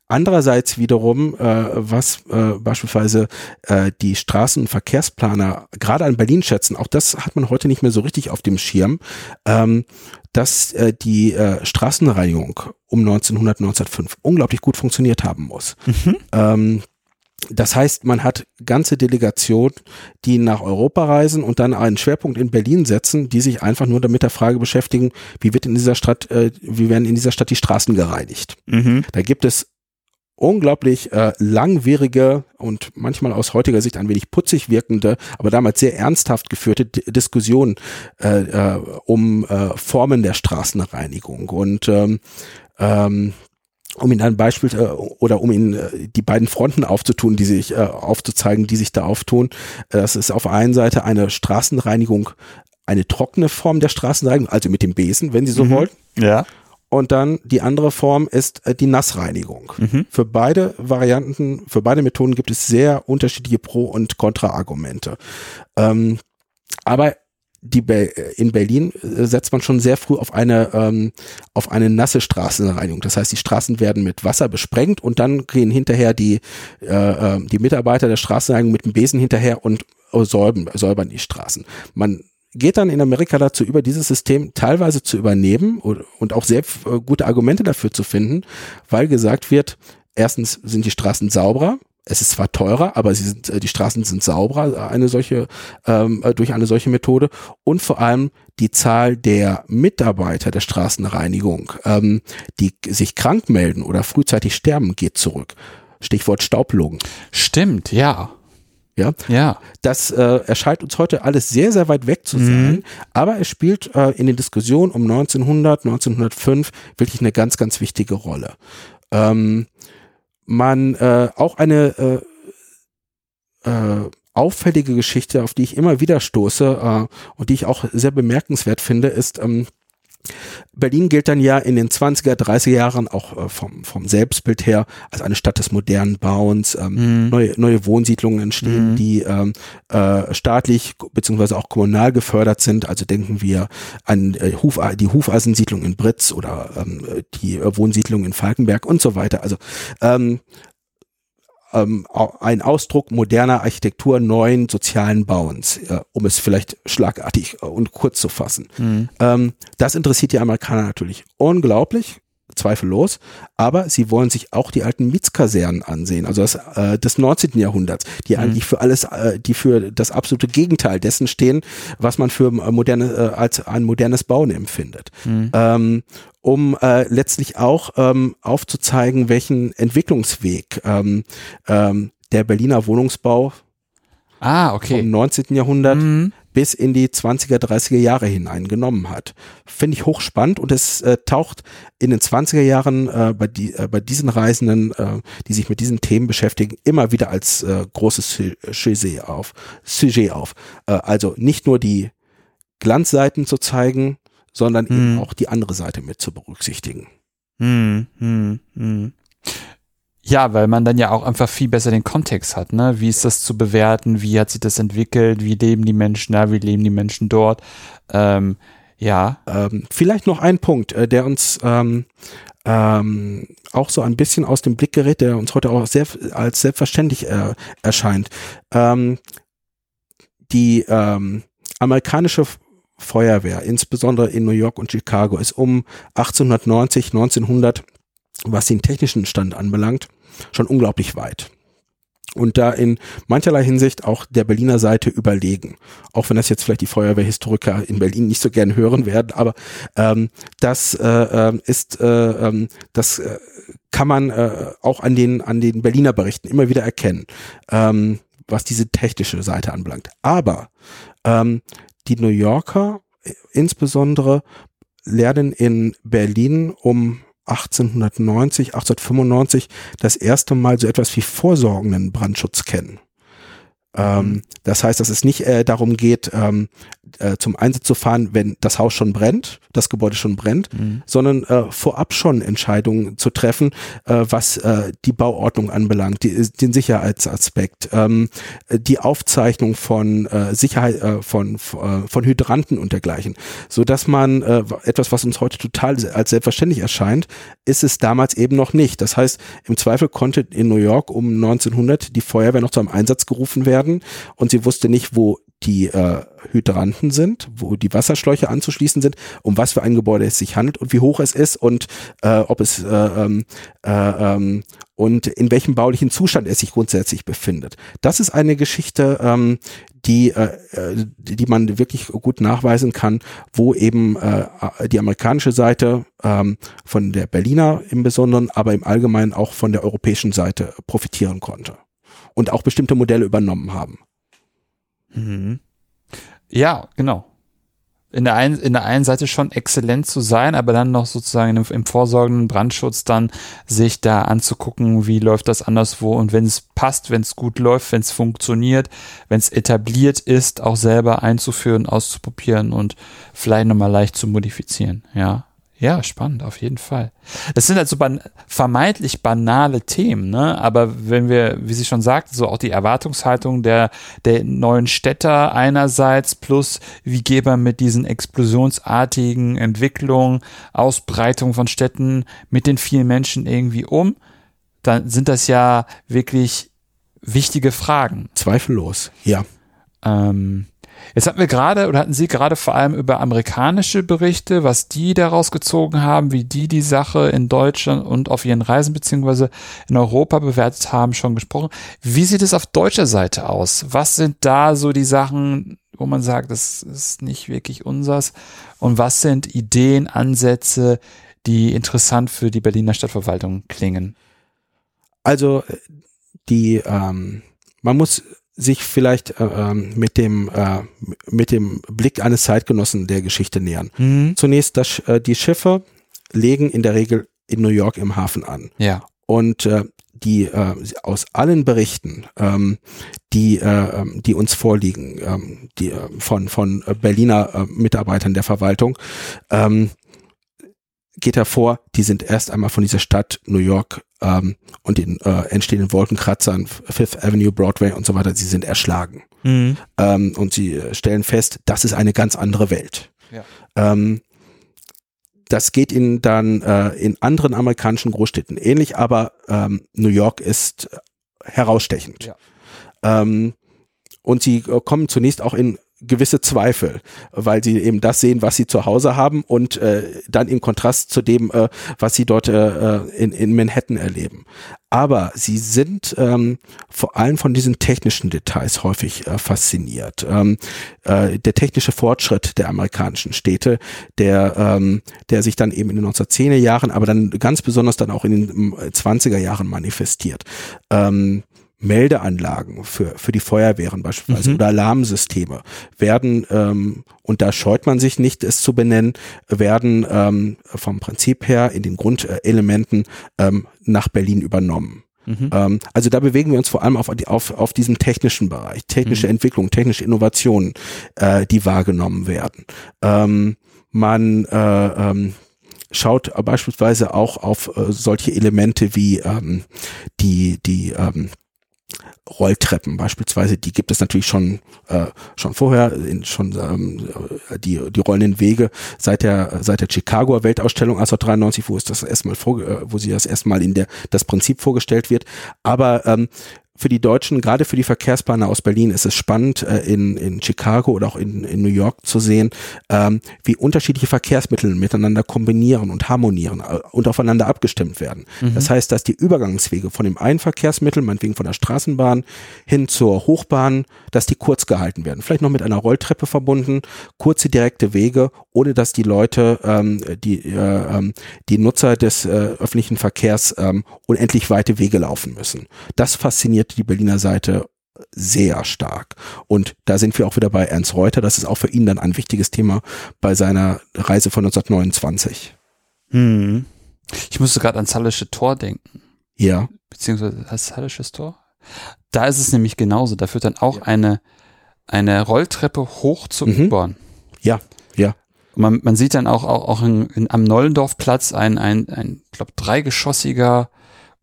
Andererseits wiederum, äh, was äh, beispielsweise äh, die Straßen- und Verkehrsplaner gerade an Berlin schätzen, auch das hat man heute nicht mehr so richtig auf dem Schirm, ähm, dass äh, die äh, Straßenreinigung um 1900, 1905 unglaublich gut funktioniert haben muss. Mhm. Ähm, das heißt, man hat ganze Delegationen, die nach Europa reisen und dann einen Schwerpunkt in Berlin setzen, die sich einfach nur damit der Frage beschäftigen, wie wird in dieser Stadt, äh, wie werden in dieser Stadt die Straßen gereinigt. Mhm. Da gibt es unglaublich äh, langwierige und manchmal aus heutiger Sicht ein wenig putzig wirkende, aber damals sehr ernsthaft geführte D Diskussionen äh, äh, um äh, Formen der Straßenreinigung und ähm, ähm, um Ihnen ein Beispiel äh, oder um Ihnen äh, die beiden Fronten aufzutun, die sich äh, aufzuzeigen, die sich da auftun. Äh, Das ist auf der einen Seite eine Straßenreinigung, eine trockene Form der Straßenreinigung, also mit dem Besen, wenn Sie so Mhm. wollen. Ja. Und dann die andere Form ist äh, die Nassreinigung. Mhm. Für beide Varianten, für beide Methoden gibt es sehr unterschiedliche Pro- und Kontraargumente. Ähm, aber die Be in Berlin äh, setzt man schon sehr früh auf eine ähm, auf eine nasse Straßenreinigung. Das heißt, die Straßen werden mit Wasser besprengt und dann gehen hinterher die äh, äh, die Mitarbeiter der Straßenreinigung mit dem Besen hinterher und äh, säubern, säubern die Straßen. Man geht dann in Amerika dazu über, dieses System teilweise zu übernehmen und, auch sehr äh, gute Argumente dafür zu finden, weil gesagt wird, erstens sind die Straßen sauberer, es ist zwar teurer, aber sie sind, äh, die Straßen sind sauberer, äh, eine solche, ähm, äh, durch eine solche Methode und vor allem die Zahl der Mitarbeiter der Straßenreinigung, ähm, die sich krank melden oder frühzeitig sterben, geht zurück. Stichwort Staublungen. Stimmt, ja. Ja, Ja. das äh, erscheint uns heute alles sehr, sehr weit weg zu sein, aber es spielt äh, in den Diskussionen um 1900, 1905 wirklich eine ganz, ganz wichtige Rolle. Ähm, man äh, auch eine äh, äh, auffällige Geschichte, auf die ich immer wieder stoße äh, und die ich auch sehr bemerkenswert finde, ist, ähm, Berlin gilt dann ja in den 20er, 30er Jahren auch äh, vom, vom Selbstbild her als eine Stadt des modernen Bauens. Ähm, Mhm. neue, neue Wohnsiedlungen entstehen, Mhm. die ähm, äh, staatlich beziehungsweise auch kommunal gefördert sind. Also denken wir an äh, Huf, die Hufeisensiedlung in Britz oder ähm, die äh, Wohnsiedlung in Falkenberg und so weiter. Also ähm, ähm, ein Ausdruck moderner Architektur, neuen sozialen Bauens, äh, um es vielleicht schlagartig äh, und kurz zu fassen. Mhm. Ähm, das interessiert die Amerikaner natürlich unglaublich, zweifellos, aber sie wollen sich auch die alten Mietskasernen ansehen, also das, äh, des 19. Jahrhunderts, die Mhm. eigentlich für alles, äh, die für das absolute Gegenteil dessen stehen, was man für äh, moderne, äh, als ein modernes Bauen empfindet. Mhm. Ähm, um äh, letztlich auch ähm, aufzuzeigen, welchen Entwicklungsweg ähm, ähm, der Berliner Wohnungsbau Ah, okay. vom 19. Jahrhundert Mhm. Bis in die 20er, 30er Jahre hinein genommen hat. Finde ich hochspannend und es äh, taucht in den 20er Jahren äh, bei, die, äh, bei diesen Reisenden, äh, die sich mit diesen Themen beschäftigen, immer wieder als äh, großes Sujet auf. Sujet auf. Äh, also nicht nur die Glanzseiten zu zeigen, sondern hm. eben auch die andere Seite mit zu berücksichtigen. Hm, hm, hm. Ja, weil man dann ja auch einfach viel besser den Kontext hat, ne? Wie ist das zu bewerten? Wie hat sich das entwickelt? Wie leben die Menschen da? Wie leben die Menschen dort? Ähm, ja. Ähm, vielleicht noch ein Punkt, äh, der uns ähm, ähm, auch so ein bisschen aus dem Blick gerät, der uns heute auch sehr als selbstverständlich äh, erscheint. Ähm, die ähm, amerikanische Feuerwehr, insbesondere in New York und Chicago, ist um 1890, 1900 was den technischen Stand anbelangt, schon unglaublich weit. Und da in mancherlei Hinsicht auch der Berliner Seite überlegen. Auch wenn das jetzt vielleicht die Feuerwehrhistoriker in Berlin nicht so gern hören werden, aber ähm, das äh, ähm, ist, äh, ähm, das äh, kann man äh, auch an den, an den Berliner Berichten immer wieder erkennen, ähm, was diese technische Seite anbelangt. Aber ähm, die New Yorker äh, insbesondere lernen in Berlin um 1890, 1895 das erste Mal so etwas wie vorsorgenden Brandschutz kennen. Ähm, mhm. das heißt, dass es nicht äh, darum geht, ähm, äh, zum Einsatz zu fahren, wenn das Haus schon brennt, das Gebäude schon brennt, mhm. sondern äh, vorab schon Entscheidungen zu treffen, äh, was äh, die Bauordnung anbelangt, die, den Sicherheitsaspekt, ähm, die Aufzeichnung von äh, Sicherheit, von, von Hydranten und dergleichen, so dass man etwas, was uns heute total als selbstverständlich erscheint, ist es damals eben noch nicht. Das heißt, im Zweifel konnte in New York um 1900 die Feuerwehr noch zu einem Einsatz gerufen werden und sie wusste nicht, wo die äh, Hydranten sind, wo die Wasserschläuche anzuschließen sind, um was für ein Gebäude es sich handelt und wie hoch es ist und äh, ob es äh, ähm, äh, ähm, und in welchem baulichen Zustand es sich grundsätzlich befindet. Das ist eine Geschichte, ähm, die, äh, äh die man wirklich gut nachweisen kann, wo eben äh, die amerikanische Seite ähm, von der Berliner im Besonderen, aber im Allgemeinen auch von der europäischen Seite profitieren konnte und auch bestimmte Modelle übernommen haben. Mhm. Ja, genau. In der, einen, in der einen Seite schon exzellent zu sein, aber dann noch sozusagen im, im vorsorgenden Brandschutz dann sich da anzugucken, wie läuft das anderswo und wenn es passt, wenn es gut läuft, wenn es funktioniert, wenn es etabliert ist, auch selber einzuführen, auszuprobieren und vielleicht nochmal leicht zu modifizieren. Ja, ja, spannend, auf jeden Fall. Das sind halt so ban vermeintlich banale Themen, ne? Aber wenn wir, wie Sie schon sagten, so auch die Erwartungshaltung der, der neuen Städter einerseits plus wie geht man mit diesen explosionsartigen Entwicklungen, Ausbreitung von Städten mit den vielen Menschen irgendwie um, dann sind das ja wirklich wichtige Fragen. Zweifellos, ja. Ähm, Jetzt hatten wir gerade oder hatten Sie gerade vor allem über amerikanische Berichte, was die daraus gezogen haben, wie die die Sache in Deutschland und auf ihren Reisen beziehungsweise in Europa bewertet haben, schon gesprochen. Wie sieht es auf deutscher Seite aus? Was sind da so die Sachen, wo man sagt, das ist nicht wirklich unsers? Und was sind Ideen, Ansätze, die interessant für die Berliner Stadtverwaltung klingen? Also die, ähm, man muss sich vielleicht äh, ähm, mit dem äh, mit dem Blick eines Zeitgenossen der Geschichte nähern. Mhm. Zunächst, das, äh, die Schiffe legen in der Regel in New York im Hafen an. Ja. Und äh, die äh, aus allen Berichten, ähm, die äh, ähm, die uns vorliegen, ähm, die äh, von von Berliner äh, Mitarbeitern der Verwaltung, ähm, geht hervor, die sind erst einmal von dieser Stadt New York ähm, und den äh, entstehenden Wolkenkratzern, Fifth Avenue, Broadway und so weiter, sie sind erschlagen. Mhm. Ähm, und sie stellen fest, das ist eine ganz andere Welt. Ja. Ähm, das geht ihnen dann äh, in anderen amerikanischen Großstädten ähnlich, aber ähm, New York ist herausstechend. Ja. Ähm, und sie äh, kommen zunächst auch in gewisse Zweifel, weil sie eben das sehen, was sie zu Hause haben und äh, dann im Kontrast zu dem, äh, was sie dort äh, äh, in, in Manhattan erleben. Aber sie sind ähm, vor allem von diesen technischen Details häufig äh, fasziniert. Ähm, äh, der technische Fortschritt der amerikanischen Städte, der, ähm, der sich dann eben in den 1910er Jahren, aber dann ganz besonders dann auch in den 20er Jahren manifestiert. Ähm, Meldeanlagen für, für die Feuerwehren beispielsweise mhm. oder Alarmsysteme werden, ähm, und da scheut man sich nicht, es zu benennen, werden ähm, vom Prinzip her in den Grundelementen ähm, nach Berlin übernommen. Mhm. Ähm, also da bewegen wir uns vor allem auf, auf, auf diesem technischen Bereich, technische mhm. Entwicklung, technische Innovationen, äh, die wahrgenommen werden. Ähm, man äh, ähm, schaut beispielsweise auch auf äh, solche Elemente wie ähm, die, die ähm, Rolltreppen beispielsweise, die gibt es natürlich schon äh, schon vorher, in, schon ähm, die die rollenden Wege seit der seit der Chicagoer Weltausstellung 1993, wo es das erstmal vor, äh, wo sie das erstmal in der das Prinzip vorgestellt wird. Aber ähm, für die Deutschen, gerade für die Verkehrsplaner aus Berlin, ist es spannend, äh, in, in Chicago oder auch in, in New York zu sehen, ähm, wie unterschiedliche Verkehrsmittel miteinander kombinieren und harmonieren äh, und aufeinander abgestimmt werden. Mhm. Das heißt, dass die Übergangswege von dem einen Verkehrsmittel, meinetwegen von der Straßenbahn hin zur Hochbahn, dass die kurz gehalten werden. Vielleicht noch mit einer Rolltreppe verbunden, kurze direkte Wege, ohne dass die Leute, ähm, die, äh, ähm, die Nutzer des äh, öffentlichen Verkehrs ähm, unendlich weite Wege laufen müssen. Das fasziniert kritisiert die Berliner Seite sehr stark. Und da sind wir auch wieder bei Ernst Reuter. Das ist auch für ihn dann ein wichtiges Thema bei seiner Reise von 1929. Hm. Ich musste gerade ans Hallische Tor denken. Ja. Beziehungsweise heißt Hallisches Tor? Da ist es nämlich genauso. Da führt dann auch ja. eine, eine Rolltreppe hoch zur mhm. U-Bahn. Ja, ja. man, man sieht dann auch, auch, auch in, in, am Nollendorfplatz ein, ein, ein ich glaube, dreigeschossiger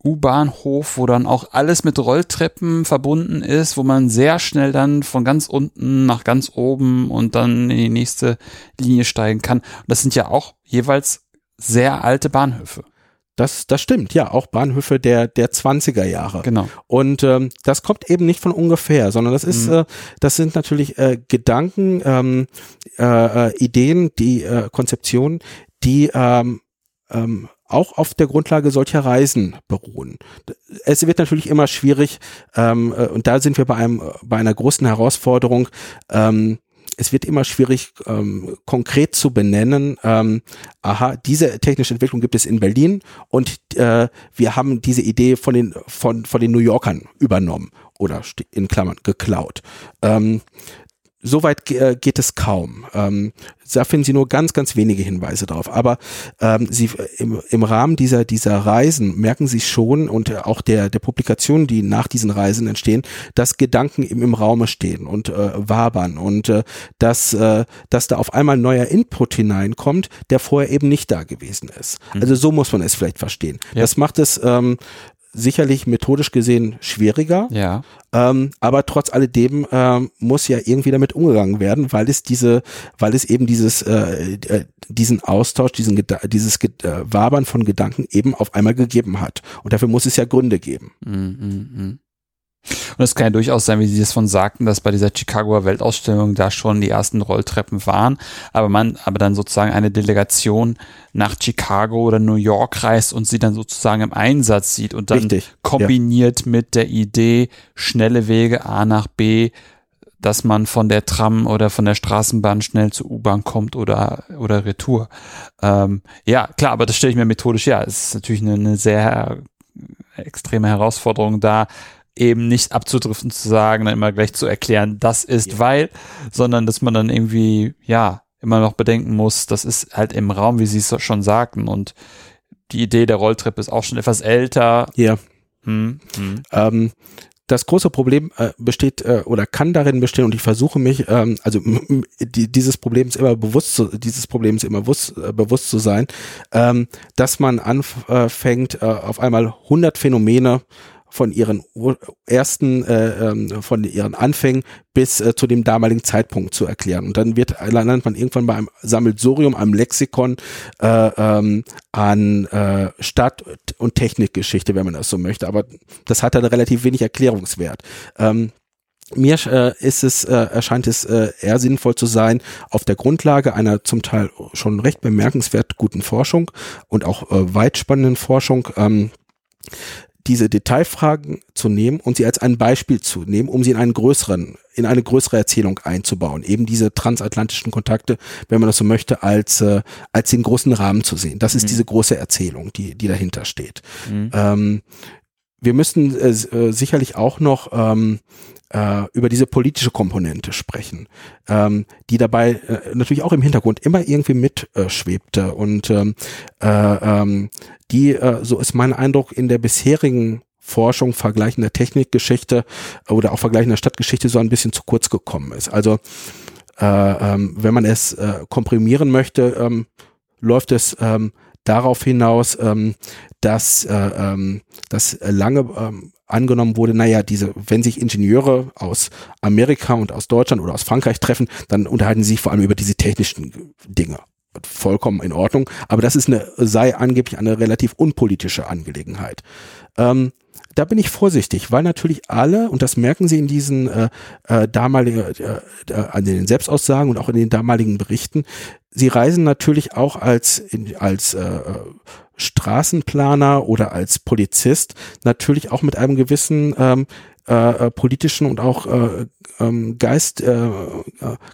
U-Bahnhof, wo dann auch alles mit Rolltreppen verbunden ist, wo man sehr schnell dann von ganz unten nach ganz oben und dann in die nächste Linie steigen kann. Und das sind ja auch jeweils sehr alte Bahnhöfe. Das, das stimmt, ja, auch Bahnhöfe der, der 20er Jahre. Genau. Und ähm, das kommt eben nicht von ungefähr, sondern das ist, mhm. äh, das sind natürlich äh, Gedanken, ähm, äh, äh Ideen, die äh, Konzeptionen, die ähm, ähm, auch auf der Grundlage solcher Reisen beruhen. Es wird natürlich immer schwierig, ähm, äh, und da sind wir bei einem, bei einer großen Herausforderung, ähm, es wird immer schwierig, ähm, konkret zu benennen, ähm, aha, diese technische Entwicklung gibt es in Berlin und äh, wir haben diese Idee von den, von, von den New Yorkern übernommen oder in Klammern geklaut. Ähm, Soweit äh, geht es kaum. Ähm, da finden Sie nur ganz, ganz wenige Hinweise drauf. Aber ähm, Sie im, im Rahmen dieser dieser Reisen merken Sie schon und auch der der Publikationen, die nach diesen Reisen entstehen, dass Gedanken im, im Raume stehen und äh, wabern und äh, dass äh, dass da auf einmal neuer Input hineinkommt, der vorher eben nicht da gewesen ist. Mhm. Also so muss man es vielleicht verstehen. Ja. Das macht es ähm, sicherlich methodisch gesehen schwieriger. Ja. Ähm, aber trotz alledem ähm, muss ja irgendwie damit umgegangen werden, weil es diese, weil es eben dieses, äh, äh diesen Austausch, diesen dieses äh, Wabern von Gedanken eben auf einmal gegeben hat. Und dafür muss es ja Gründe geben. Mm, mm, mm. Und es kann ja durchaus sein, wie Sie es von sagten, dass bei dieser Chicagoer Weltausstellung da schon die ersten Rolltreppen waren, aber man, aber dann sozusagen eine Delegation nach Chicago oder New York reist und sie dann sozusagen im Einsatz sieht und dann Richtig, kombiniert ja. mit der Idee, schnelle Wege A nach B, dass man von der Tram oder von der Straßenbahn schnell zur U-Bahn kommt oder, oder Retour. Ähm, ja, klar, aber das stelle ich mir methodisch, ja, es ist natürlich eine, eine sehr extreme Herausforderung da, eben nicht abzudriften zu sagen, dann immer gleich zu erklären, das ist ja. weil, sondern dass man dann irgendwie, ja, immer noch bedenken muss, das ist halt im Raum, wie Sie es schon sagten und die Idee der Rolltreppe ist auch schon etwas älter. Ja. Hm, hm. Ähm, das große Problem äh, besteht äh, oder kann darin bestehen und ich versuche mich, ähm, also die, dieses Problems immer bewusst zu, dieses Problems immer bewusst, äh, bewusst zu sein, ähm, dass man anfängt, äh, auf einmal 100 Phänomene von ihren ersten, äh, ähm, von ihren Anfängen bis äh, zu dem damaligen Zeitpunkt zu erklären. Und dann wird landet man irgendwann bei einem Sammelsurium, einem Lexikon äh, ähm, an äh, Stadt- und Technikgeschichte, wenn man das so möchte. Aber das hat dann relativ wenig Erklärungswert. Ähm, mir äh, ist es, äh, erscheint es äh, eher sinnvoll zu sein, auf der Grundlage einer zum Teil schon recht bemerkenswert guten Forschung und auch äh, weitspannenden Forschung ähm, diese Detailfragen zu nehmen und sie als ein Beispiel zu nehmen, um sie in einen größeren, in eine größere Erzählung einzubauen. Eben diese transatlantischen Kontakte, wenn man das so möchte, als, äh, als den großen Rahmen zu sehen. Das ist mhm. diese große Erzählung, die, die dahinter steht. Mhm. Ähm, wir müssen äh, äh, sicherlich auch noch ähm, äh, über diese politische Komponente sprechen, ähm, die dabei äh, natürlich auch im Hintergrund immer irgendwie mitschwebte äh, und ähm, äh, ähm, die, äh, so ist mein Eindruck, in der bisherigen Forschung vergleichender Technikgeschichte oder auch vergleichender Stadtgeschichte so ein bisschen zu kurz gekommen ist. Also äh, ähm, wenn man es äh, komprimieren möchte, ähm, läuft es ähm, darauf hinaus, ähm, dass, äh, ähm, dass lange ähm, angenommen wurde, naja, diese, wenn sich Ingenieure aus Amerika und aus Deutschland oder aus Frankreich treffen, dann unterhalten sie sich vor allem über diese technischen Dinge. Vollkommen in Ordnung. Aber das ist eine, sei angeblich eine relativ unpolitische Angelegenheit. Ähm, da bin ich vorsichtig, weil natürlich alle, und das merken Sie in diesen äh, äh, damaligen, äh, äh, an den Selbstaussagen und auch in den damaligen Berichten, sie reisen natürlich auch als, in, als äh, Straßenplaner oder als Polizist natürlich auch mit einem gewissen ähm, äh, äh politischen und auch äh, ähm, Geist, äh, äh,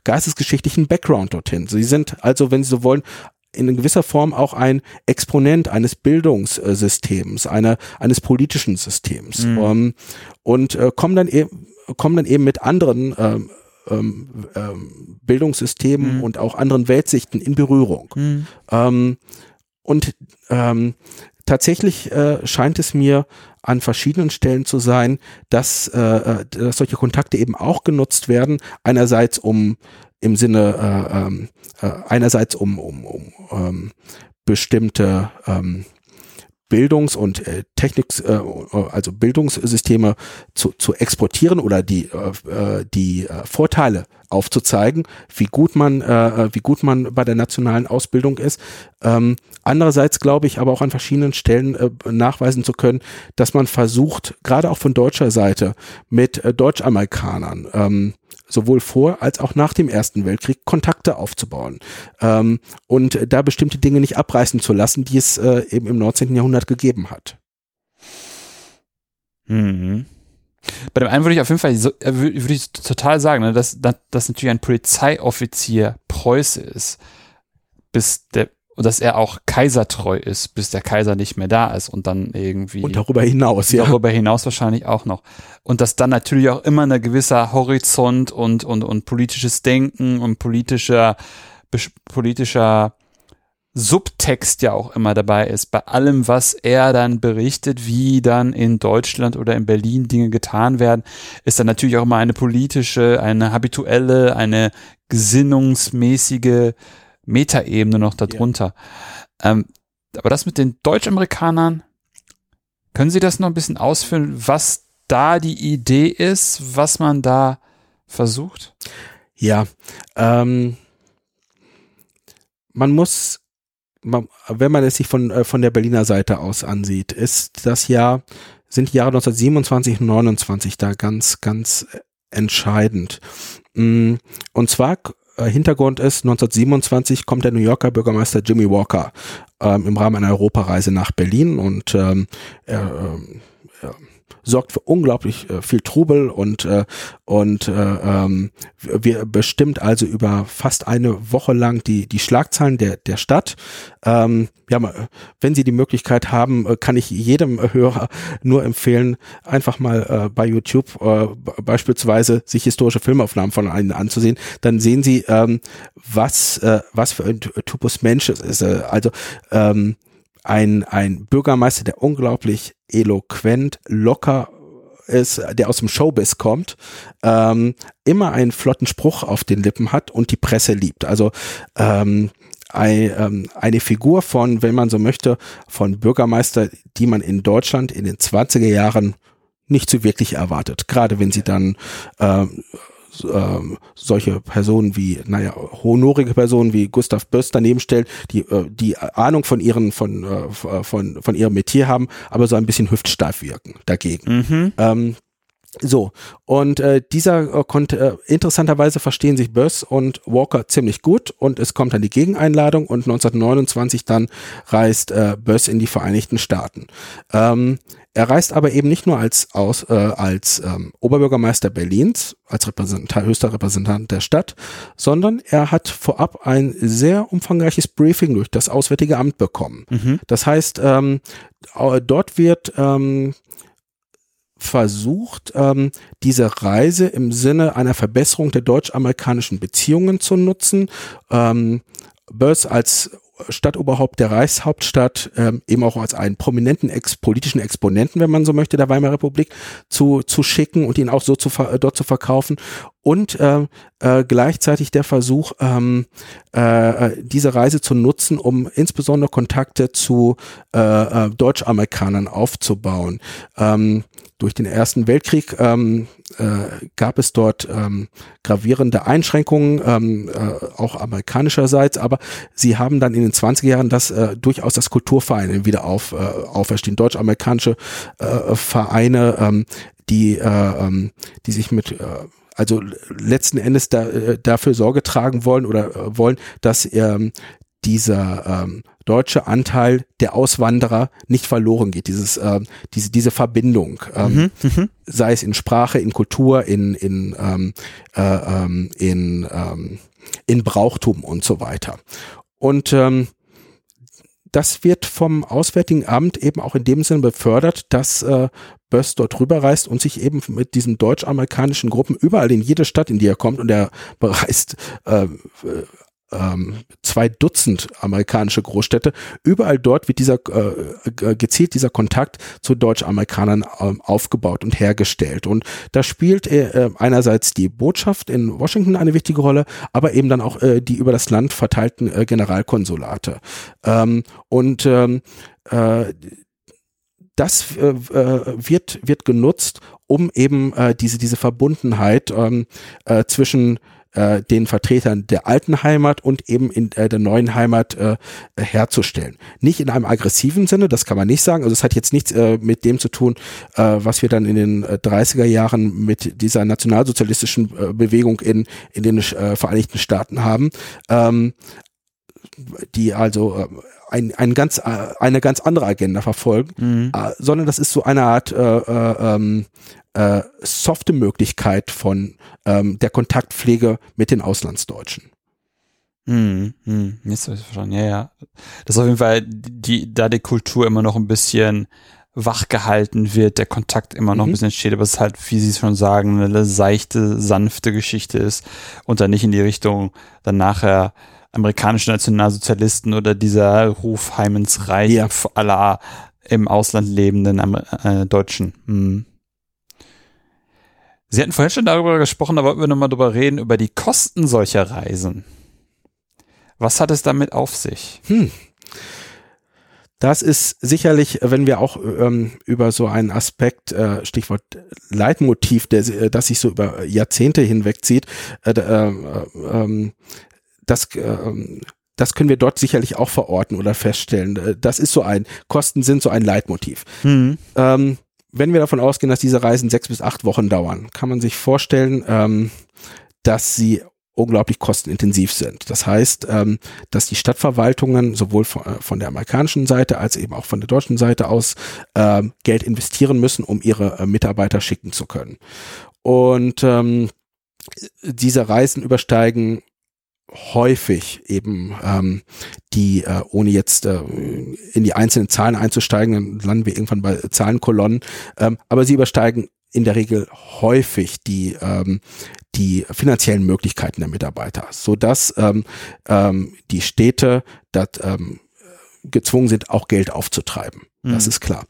geistesgeschichtlichen Background dorthin. Sie sind also, wenn Sie so wollen, in gewisser Form auch ein Exponent eines Bildungssystems, einer, eines politischen Systems mhm. ähm, und äh, kommen dann eben kommen dann eben mit anderen ähm, ähm, ähm, Bildungssystemen mhm. und auch anderen Weltsichten in Berührung. Mhm. Ähm, und ähm, tatsächlich äh, scheint es mir an verschiedenen Stellen zu sein, dass, äh, äh dass solche Kontakte eben auch genutzt werden. Einerseits um im Sinne äh, ähm, äh, einerseits um, um, um ähm, bestimmte ähm, Bildungs- und äh, Technik, äh, also Bildungssysteme zu, zu exportieren oder die, äh, die äh, Vorteile aufzuzeigen, wie gut man, äh, wie gut man bei der nationalen Ausbildung ist. Ähm, andererseits glaube ich aber auch an verschiedenen Stellen äh, nachweisen zu können, dass man versucht, gerade auch von deutscher Seite mit äh, Deutschamerikanern ähm, sowohl vor als auch nach dem Ersten Weltkrieg Kontakte aufzubauen ähm, und da bestimmte Dinge nicht abreißen zu lassen, die es äh, eben im 19. Jahrhundert gegeben hat. Mhm. Bei dem einen würde ich auf jeden Fall so, äh, würde ich total sagen, ne, dass, dass, dass natürlich ein Polizeioffizier Preuße ist, bis der und dass er auch kaisertreu ist, bis der Kaiser nicht mehr da ist und dann irgendwie. Und darüber hinaus, ja. Darüber hinaus wahrscheinlich auch noch. Und dass dann natürlich auch immer ein gewisser Horizont und, und, und politisches Denken und politischer, politischer Subtext ja auch immer dabei ist. Bei allem, was er dann berichtet, wie dann in Deutschland oder in Berlin Dinge getan werden, ist dann natürlich auch immer eine politische, eine habituelle, eine gesinnungsmäßige Metaebene noch darunter. Ja. Ähm, aber das mit den Deutschamerikanern, können Sie das noch ein bisschen ausführen, was da die Idee ist, was man da versucht? Ja, ähm, man muss, man, wenn man es sich von, äh, von der Berliner Seite aus ansieht, ist das Jahr, sind die Jahre 1927 und 29 da ganz, ganz entscheidend. Mm, und zwar äh, Hintergrund ist, 1927 kommt der New Yorker Bürgermeister Jimmy Walker ähm, im Rahmen einer Europareise nach Berlin und ähm, er, äh, sorgt für unglaublich äh, viel Trubel und äh, und äh, ähm, wir bestimmt also über fast eine Woche lang die die Schlagzeilen der der Stadt. Ähm, ja, wenn Sie die Möglichkeit haben, äh, kann ich jedem Hörer nur empfehlen, einfach mal äh, bei YouTube äh, beispielsweise sich historische Filmaufnahmen von einem anzusehen. Dann sehen Sie, ähm, was äh, was für ein Typus Mensch es ist. Also ähm, ein, ein Bürgermeister, der unglaublich eloquent, locker ist, der aus dem Showbiz kommt, ähm, immer einen flotten Spruch auf den Lippen hat und die Presse liebt. Also ähm, ähm, eine Figur von, wenn man so möchte, von Bürgermeister, die man in Deutschland in den 20er Jahren nicht so wirklich erwartet. Gerade wenn sie dann ähm, ähm, solche Personen wie, naja, honorige Personen wie Gustav Böss daneben stellt, die äh, die Ahnung von ihren von äh, von von ihrem Metier haben, aber so ein bisschen hüftsteif wirken dagegen. Mhm. Ähm, so, und äh, dieser äh, konnte, äh, interessanterweise verstehen sich Böss und Walker ziemlich gut und es kommt dann die Gegeneinladung und 1929 dann reist äh, Böss in die Vereinigten Staaten. Ähm, er reist aber eben nicht nur als, aus, äh, als ähm, Oberbürgermeister Berlins, als Repräsentant, höchster Repräsentant der Stadt, sondern er hat vorab ein sehr umfangreiches Briefing durch das Auswärtige Amt bekommen. Mhm. Das heißt, ähm, dort wird ähm, versucht, ähm, diese Reise im Sinne einer Verbesserung der deutsch-amerikanischen Beziehungen zu nutzen. Ähm, Börs als Stadtoberhaupt der Reichshauptstadt, ähm, eben auch als einen prominenten ex politischen Exponenten, wenn man so möchte, der Weimarer Republik zu, zu schicken und ihn auch so zu, dort zu verkaufen und äh, äh, gleichzeitig der Versuch, ähm, äh, diese Reise zu nutzen, um insbesondere Kontakte zu äh, äh, Deutschamerikanern aufzubauen. Ähm, durch den Ersten Weltkrieg ähm, äh, gab es dort ähm, gravierende Einschränkungen, ähm, äh, auch amerikanischerseits, aber sie haben dann in den 20er Jahren das äh, durchaus das Kulturvereine wieder auf, äh, auferstehen, deutsch-amerikanische äh, Vereine, ähm, die, äh, ähm, die sich mit äh, also letzten Endes da, äh, dafür Sorge tragen wollen oder äh, wollen, dass ähm, dieser ähm, deutsche Anteil der Auswanderer nicht verloren geht, dieses, äh, diese, diese Verbindung, ähm, mhm, mhm, sei es in Sprache, in Kultur, in, in, ähm, äh, ähm, in, ähm, in Brauchtum und so weiter. Und ähm, das wird vom Auswärtigen Amt eben auch in dem Sinne befördert, dass äh, Böss dort rüberreist und sich eben mit diesen deutsch-amerikanischen Gruppen überall in jede Stadt, in die er kommt, und er bereist äh, ähm, zwei Dutzend amerikanische Großstädte. Überall dort wird dieser äh, gezielt dieser Kontakt zu Deutsch-Amerikanern ähm, aufgebaut und hergestellt. Und da spielt äh, einerseits die Botschaft in Washington eine wichtige Rolle, aber eben dann auch äh, die über das Land verteilten äh, Generalkonsulate. Ähm, und ähm, äh, das äh, äh, wird, wird genutzt, um eben äh, diese, diese Verbundenheit ähm, äh, zwischen äh, den Vertretern der alten Heimat und eben in äh, der neuen Heimat äh, herzustellen. Nicht in einem aggressiven Sinne, das kann man nicht sagen. Also es hat jetzt nichts äh, mit dem zu tun, äh, was wir dann in den äh, 30er Jahren mit dieser nationalsozialistischen äh, Bewegung in, in den äh, Vereinigten Staaten haben. Ähm, die also äh, ein, ein ganz, äh, eine ganz andere Agenda verfolgen, mhm. äh, sondern das ist so eine Art äh, äh, ähm, äh, softe Möglichkeit von ähm, der Kontaktpflege mit den Auslandsdeutschen. Hm, hm, jetzt habe ich verstanden. Ja, ja. Das ist auf jeden Fall, die, da die Kultur immer noch ein bisschen wach gehalten wird, der Kontakt immer noch mhm. ein bisschen entsteht, aber es ist halt, wie Sie schon sagen, eine seichte, sanfte Geschichte ist und dann nicht in die Richtung dann nachher amerikanische Nationalsozialisten oder dieser Ruf Heimens Reich ja. aller im Ausland lebenden äh, Deutschen. Hm. Sie hatten vorhin schon darüber gesprochen, da wollten wir nochmal drüber reden, über die Kosten solcher Reisen. Was hat es damit auf sich? Hm. Das ist sicherlich, wenn wir auch ähm, über so einen Aspekt, äh, Stichwort Leitmotiv, der, äh, das sich so über Jahrzehnte hinwegzieht, äh, äh, äh, das, äh, das können wir dort sicherlich auch verorten oder feststellen. Das ist so ein, Kosten sind so ein Leitmotiv. Mhm. Ähm, wenn wir davon ausgehen, dass diese Reisen sechs bis acht Wochen dauern, kann man sich vorstellen, ähm, dass sie unglaublich kostenintensiv sind. Das heißt, ähm, dass die Stadtverwaltungen sowohl von, äh, von, der amerikanischen Seite als eben auch von der deutschen Seite aus ähm, Geld investieren müssen, um ihre äh, Mitarbeiter schicken zu können. Und ähm, diese Reisen übersteigen häufig eben ähm, die, äh, ohne jetzt äh, in die einzelnen Zahlen einzusteigen, dann landen wir irgendwann bei Zahlenkolonnen, ähm, aber sie übersteigen in der Regel häufig die, ähm, die finanziellen Möglichkeiten der Mitarbeiter, so dass ähm, ähm, die Städte das, ähm, gezwungen sind, auch Geld aufzutreiben. Das mhm. ist klar.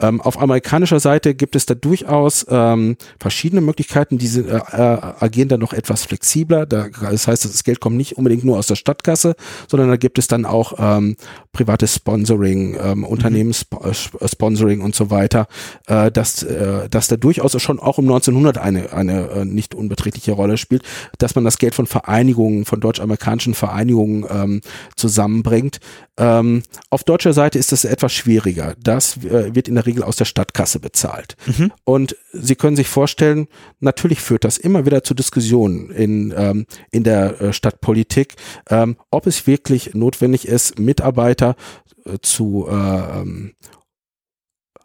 Ähm, auf amerikanischer Seite gibt es da durchaus ähm, verschiedene Möglichkeiten, diese äh, äh, agieren da noch etwas flexibler. Da, das heißt, das Geld kommt nicht unbedingt nur aus der Stadtkasse, sondern da gibt es dann auch ähm, privates Sponsoring, ähm, mhm. Unternehmenssponsoring und so weiter, äh, dass, äh, dass da durchaus schon auch um 1900 eine, eine äh, nicht unbeträchtliche Rolle spielt, dass man das Geld von Vereinigungen, von deutsch-amerikanischen Vereinigungen ähm, zusammenbringt. Ähm, auf deutscher Seite ist das etwas schwieriger das äh, wird in der Regel aus der Stadtkasse bezahlt. Mhm. Und Sie können sich vorstellen, natürlich führt das immer wieder zu Diskussionen in, ähm, in der äh, Stadtpolitik, ähm, ob es wirklich notwendig ist, Mitarbeiter äh, zu äh, ähm,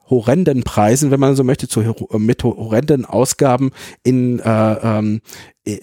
horrenden Preisen, wenn man so möchte, zu mit horrenden Ausgaben in äh, ähm, äh,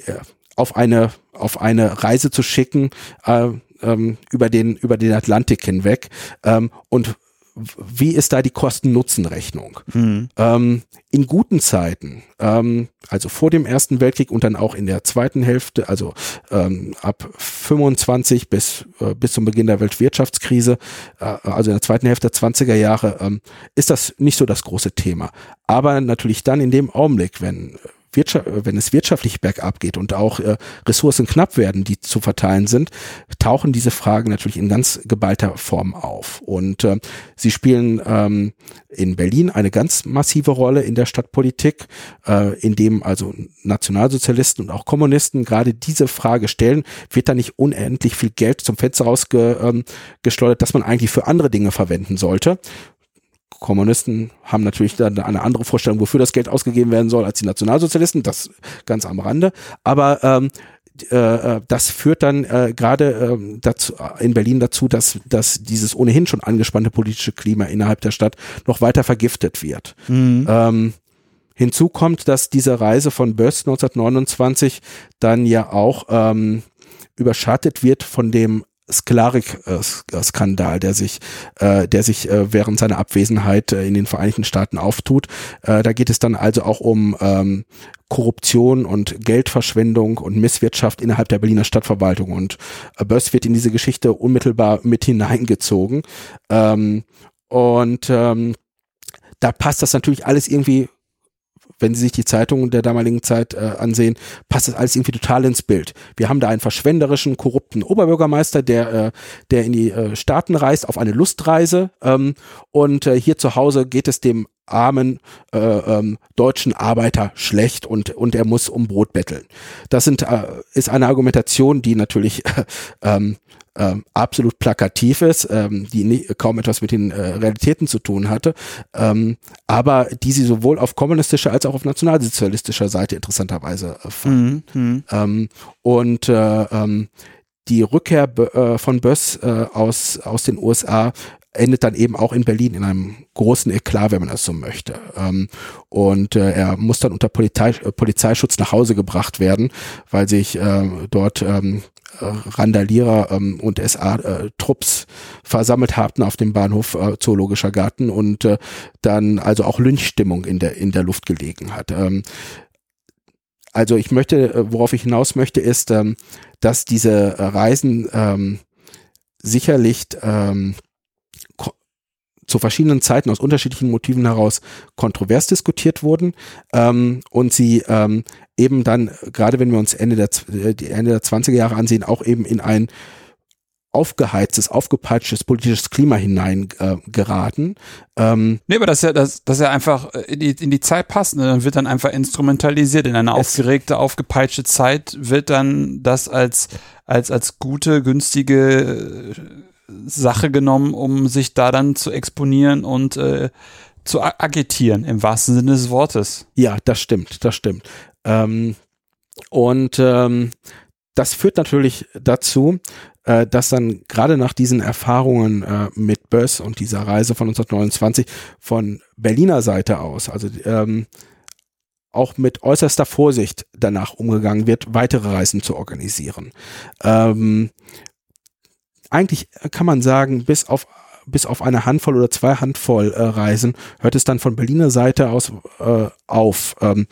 auf eine auf eine Reise zu schicken äh, ähm, über den über den Atlantik hinweg ähm, und wie ist da die Kosten-Nutzen-Rechnung? Mhm. Ähm, in guten Zeiten, ähm, also vor dem Ersten Weltkrieg und dann auch in der zweiten Hälfte, also ähm, ab 25 bis, äh, bis zum Beginn der Weltwirtschaftskrise, äh, also in der zweiten Hälfte der 20er Jahre, ähm, ist das nicht so das große Thema. Aber natürlich dann in dem Augenblick, wenn Wenn es wirtschaftlich bergab geht und auch äh, Ressourcen knapp werden, die zu verteilen sind, tauchen diese Fragen natürlich in ganz geballter Form auf. Und äh, sie spielen ähm, in Berlin eine ganz massive Rolle in der Stadtpolitik, äh, in dem also Nationalsozialisten und auch Kommunisten gerade diese Frage stellen, wird da nicht unendlich viel Geld zum Fenster rausgeschleudert, ähm, das man eigentlich für andere Dinge verwenden sollte. Kommunisten haben natürlich dann eine andere Vorstellung, wofür das Geld ausgegeben werden soll, als die Nationalsozialisten, das ganz am Rande. Aber ähm, äh, äh das führt dann äh, gerade äh, dazu, in Berlin dazu, dass, dass dieses ohnehin schon angespannte politische Klima innerhalb der Stadt noch weiter vergiftet wird. Mhm. Ähm, hinzu kommt, dass diese Reise von Böss 1929 dann ja auch ähm, überschattet wird von dem Sklarik-Skandal, der sich, äh, der sich äh, während seiner Abwesenheit äh, in den Vereinigten Staaten auftut. Äh, da geht es dann also auch um ähm, Korruption und Geldverschwendung und Misswirtschaft innerhalb der Berliner Stadtverwaltung. Und äh, Böss wird in diese Geschichte unmittelbar mit hineingezogen. Ähm, und ähm, da passt das natürlich alles irgendwie wenn Sie sich die Zeitungen der damaligen Zeit äh, ansehen, passt das alles irgendwie total ins Bild. Wir haben da einen verschwenderischen, korrupten Oberbürgermeister, der, äh, der in die äh, Staaten reist auf eine Lustreise ähm, und äh, hier zu Hause geht es dem armen äh, ähm, deutschen Arbeiter schlecht und und er muss um Brot betteln. Das sind äh, ist eine Argumentation, die natürlich äh, ähm, ähm, absolut plakativ ist, ähm, die nie, kaum etwas mit den äh, Realitäten zu tun hatte, ähm, aber die sie sowohl auf kommunistischer als auch auf nationalsozialistischer Seite interessanterweise äh, fanden. Mhm. mhm. Ähm, und äh, ähm, die Rückkehr äh, von Böss äh, aus, aus den USA endet dann eben auch in Berlin in einem großen Eklat, wenn man das so möchte. Ähm, und äh, er muss dann unter Polizei, äh, Polizeischutz nach Hause gebracht werden, weil sich äh, dort ähm, Randalierer ähm, und SA-Trupps versammelt hatten auf dem Bahnhof äh, Zoologischer Garten und äh, dann also auch Lynchstimmung in der, in der Luft gelegen hat. Ähm, also ich möchte, äh, worauf ich hinaus möchte, ist, ähm, dass diese Reisen ähm, sicherlich zu verschiedenen Zeiten aus unterschiedlichen Motiven heraus kontrovers diskutiert wurden ähm, und sie ähm, eben dann, gerade wenn wir uns Ende der, äh, Ende der 20er Jahre ansehen, auch eben in ein aufgeheiztes, aufgepeitschtes politisches Klima hinein äh, geraten. Ähm, nee, aber das ist ja, das, das ist ja einfach in die, in die Zeit passend. Ne? Dann wird dann einfach instrumentalisiert. In eine aufgeregte, aufgepeitschte Zeit wird dann das als, als, als gute, günstige Sache genommen, um sich da dann zu exponieren und äh, zu agitieren, im wahrsten Sinne des Wortes. Ja, das stimmt, das stimmt. Ähm, und ähm, das führt natürlich dazu, äh, dass dann gerade nach diesen Erfahrungen äh, mit Böss und dieser Reise von 1929 von Berliner Seite aus, also ähm, auch mit äußerster Vorsicht danach umgegangen wird, weitere Reisen zu organisieren. Ähm, eigentlich kann man sagen, bis auf bis auf eine Handvoll oder zwei Handvoll äh, Reisen hört es dann von Berliner Seite aus äh, auf, ähm,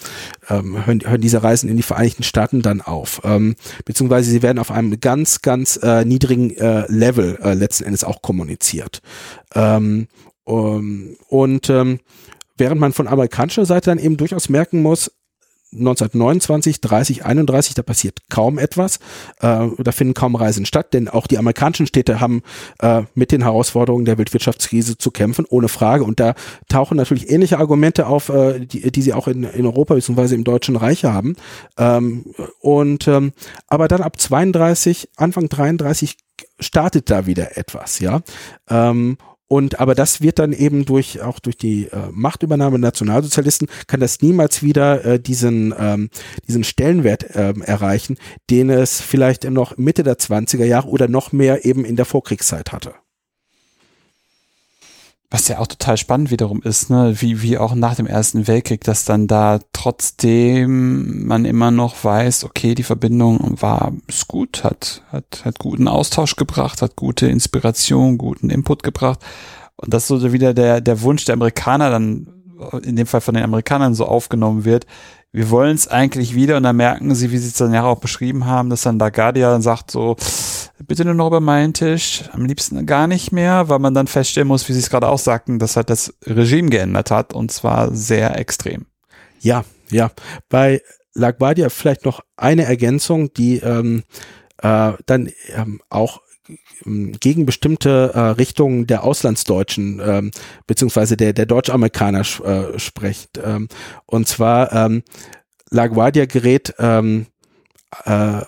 ähm, hören, hören diese Reisen in die Vereinigten Staaten dann auf, ähm, beziehungsweise sie werden auf einem ganz, ganz äh, niedrigen äh, Level äh, letzten Endes auch kommuniziert. Ähm, um, und ähm, während man von amerikanischer Seite dann eben durchaus merken muss, 1929, 30, 31, da passiert kaum etwas. Äh, da finden kaum Reisen statt, denn auch die amerikanischen Städte haben äh, mit den Herausforderungen der Weltwirtschaftskrise zu kämpfen, ohne Frage. Und da tauchen natürlich ähnliche Argumente auf, äh, die, die sie auch in, in Europa bzw. im Deutschen Reich haben. Ähm, und ähm, aber dann ab 32, Anfang 33 startet da wieder etwas, ja. Ähm, und aber das wird dann eben durch auch durch die äh, Machtübernahme der Nationalsozialisten kann das niemals wieder äh, diesen ähm, diesen Stellenwert ähm, erreichen, den es vielleicht noch Mitte der 20er Jahre oder noch mehr eben in der Vorkriegszeit hatte. Was ja auch total spannend wiederum ist, ne, wie, wie auch nach dem Ersten Weltkrieg, dass dann da trotzdem man immer noch weiß, okay, die Verbindung war, ist gut, hat, hat, hat guten Austausch gebracht, hat gute Inspiration, guten Input gebracht. und das so wieder der, der Wunsch der Amerikaner dann, in dem Fall von den Amerikanern so aufgenommen wird, wir wollen es eigentlich wieder und dann merken sie, wie sie es dann ja auch beschrieben haben, dass dann da Guardian sagt so, bitte nur noch über meinen Tisch, am liebsten gar nicht mehr, weil man dann feststellen muss, wie sie es gerade auch sagten, dass halt das Regime geändert hat und zwar sehr extrem. Ja, ja. Bei LaGuardia vielleicht noch eine Ergänzung, die ähm, äh, dann ähm, auch gegen bestimmte äh, Richtungen der Auslandsdeutschen ähm, beziehungsweise der der Deutsch-Amerikaner äh, spricht. Ähm, und zwar ähm, LaGuardia gerät ähm, äh,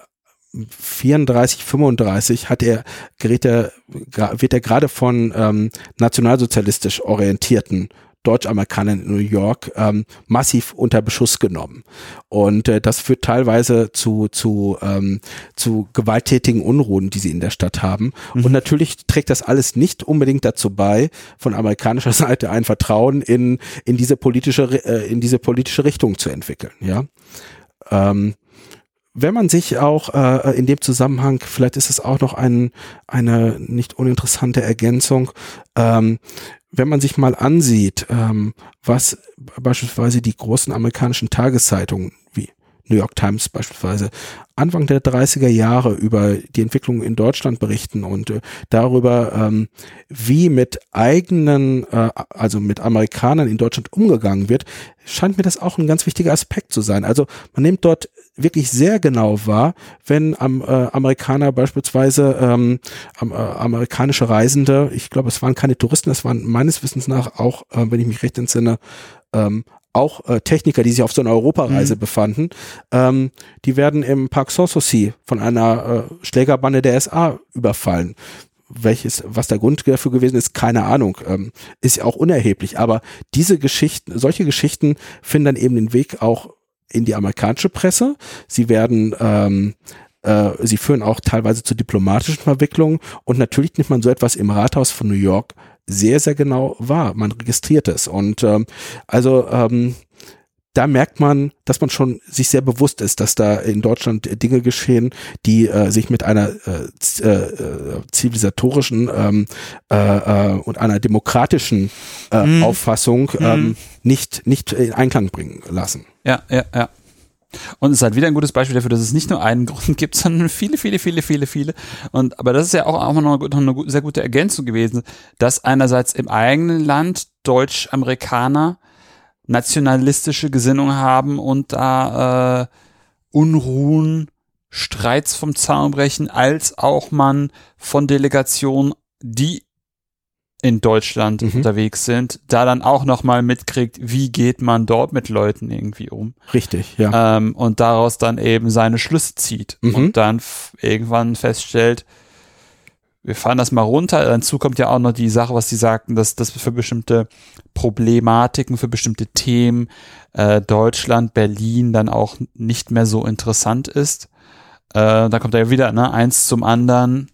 34, 35 hat er, gerät er, wird er gerade von ähm, nationalsozialistisch orientierten Deutschamerikanern in New York ähm, massiv unter Beschuss genommen. Und äh, das führt teilweise zu, zu, ähm, zu gewalttätigen Unruhen, die sie in der Stadt haben. Mhm. Und natürlich trägt das alles nicht unbedingt dazu bei, von amerikanischer Seite ein Vertrauen in, in diese politische, äh, in diese politische Richtung zu entwickeln. Ja. Ähm, wenn man sich auch äh, in dem Zusammenhang, vielleicht ist es auch noch ein, eine nicht uninteressante Ergänzung, ähm, wenn man sich mal ansieht, ähm, was beispielsweise die großen amerikanischen Tageszeitungen wie New York Times beispielsweise Anfang der 30er Jahre über die Entwicklung in Deutschland berichten und äh, darüber, ähm, wie mit eigenen, äh, also mit Amerikanern in Deutschland umgegangen wird, scheint mir das auch ein ganz wichtiger Aspekt zu sein. Also man nimmt dort wirklich sehr genau wahr, wenn am, äh, Amerikaner beispielsweise ähm, am, äh, amerikanische Reisende, ich glaube, es waren keine Touristen, es waren meines Wissens nach auch, äh, wenn ich mich recht entsinne, ähm, auch äh, Techniker, die sich auf so einer Europareise mhm. befanden, ähm, die werden im Park Sanssouci von einer äh, Schlägerbande der SA überfallen. Welches, was der Grund dafür gewesen ist, keine Ahnung, ähm, ist ja auch unerheblich. Aber diese Geschichten, solche Geschichten finden dann eben den Weg auch in die amerikanische Presse. Sie werden ähm, äh, sie führen auch teilweise zu diplomatischen Verwicklungen und natürlich nimmt man so etwas im Rathaus von New York sehr, sehr genau wahr. Man registriert es. Und ähm, also ähm, da merkt man, dass man schon sich sehr bewusst ist, dass da in Deutschland Dinge geschehen, die äh, sich mit einer äh, äh, zivilisatorischen ähm, äh, äh, und einer demokratischen äh, mm. Auffassung ähm, mm. nicht nicht in Einklang bringen lassen. Ja, ja, ja. Und es ist halt wieder ein gutes Beispiel dafür, dass es nicht nur einen Grund gibt, sondern viele, viele, viele, viele, viele. Und aber das ist ja auch, auch noch eine, eine sehr gute Ergänzung gewesen, dass einerseits im eigenen Land Deutsch-Amerikaner nationalistische Gesinnung haben und da äh, Unruhen, Streits vom Zaun brechen, als auch man von Delegationen, die in Deutschland mhm. unterwegs sind, da dann auch nochmal mitkriegt, wie geht man dort mit Leuten irgendwie um. Richtig, ja. Ähm, und daraus dann eben seine Schlüsse zieht mhm. und dann irgendwann feststellt, wir fahren das mal runter. Dazu kommt ja auch noch die Sache, was sie sagten, dass das für bestimmte Problematiken, für bestimmte Themen äh, Deutschland, Berlin dann auch nicht mehr so interessant ist. Äh, da kommt ja wieder ne, eins zum anderen.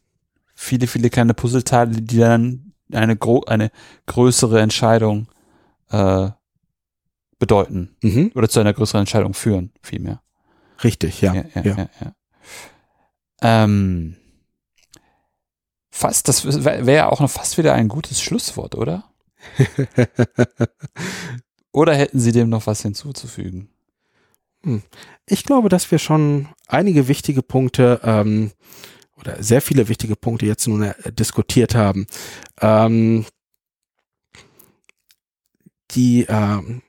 Viele, viele kleine Puzzleteile, die dann eine, gro eine größere Entscheidung äh, bedeuten. Mhm. Oder zu einer größeren Entscheidung führen, vielmehr. Richtig, ja. ja, ja, ja. ja, ja. Ähm, Fast, das wäre ja auch noch fast wieder ein gutes Schlusswort, oder? oder hätten Sie dem noch was hinzuzufügen? Hm. Ich glaube, dass wir schon einige wichtige Punkte ähm, oder sehr viele wichtige Punkte jetzt nun äh, diskutiert haben. Ähm, die ähm,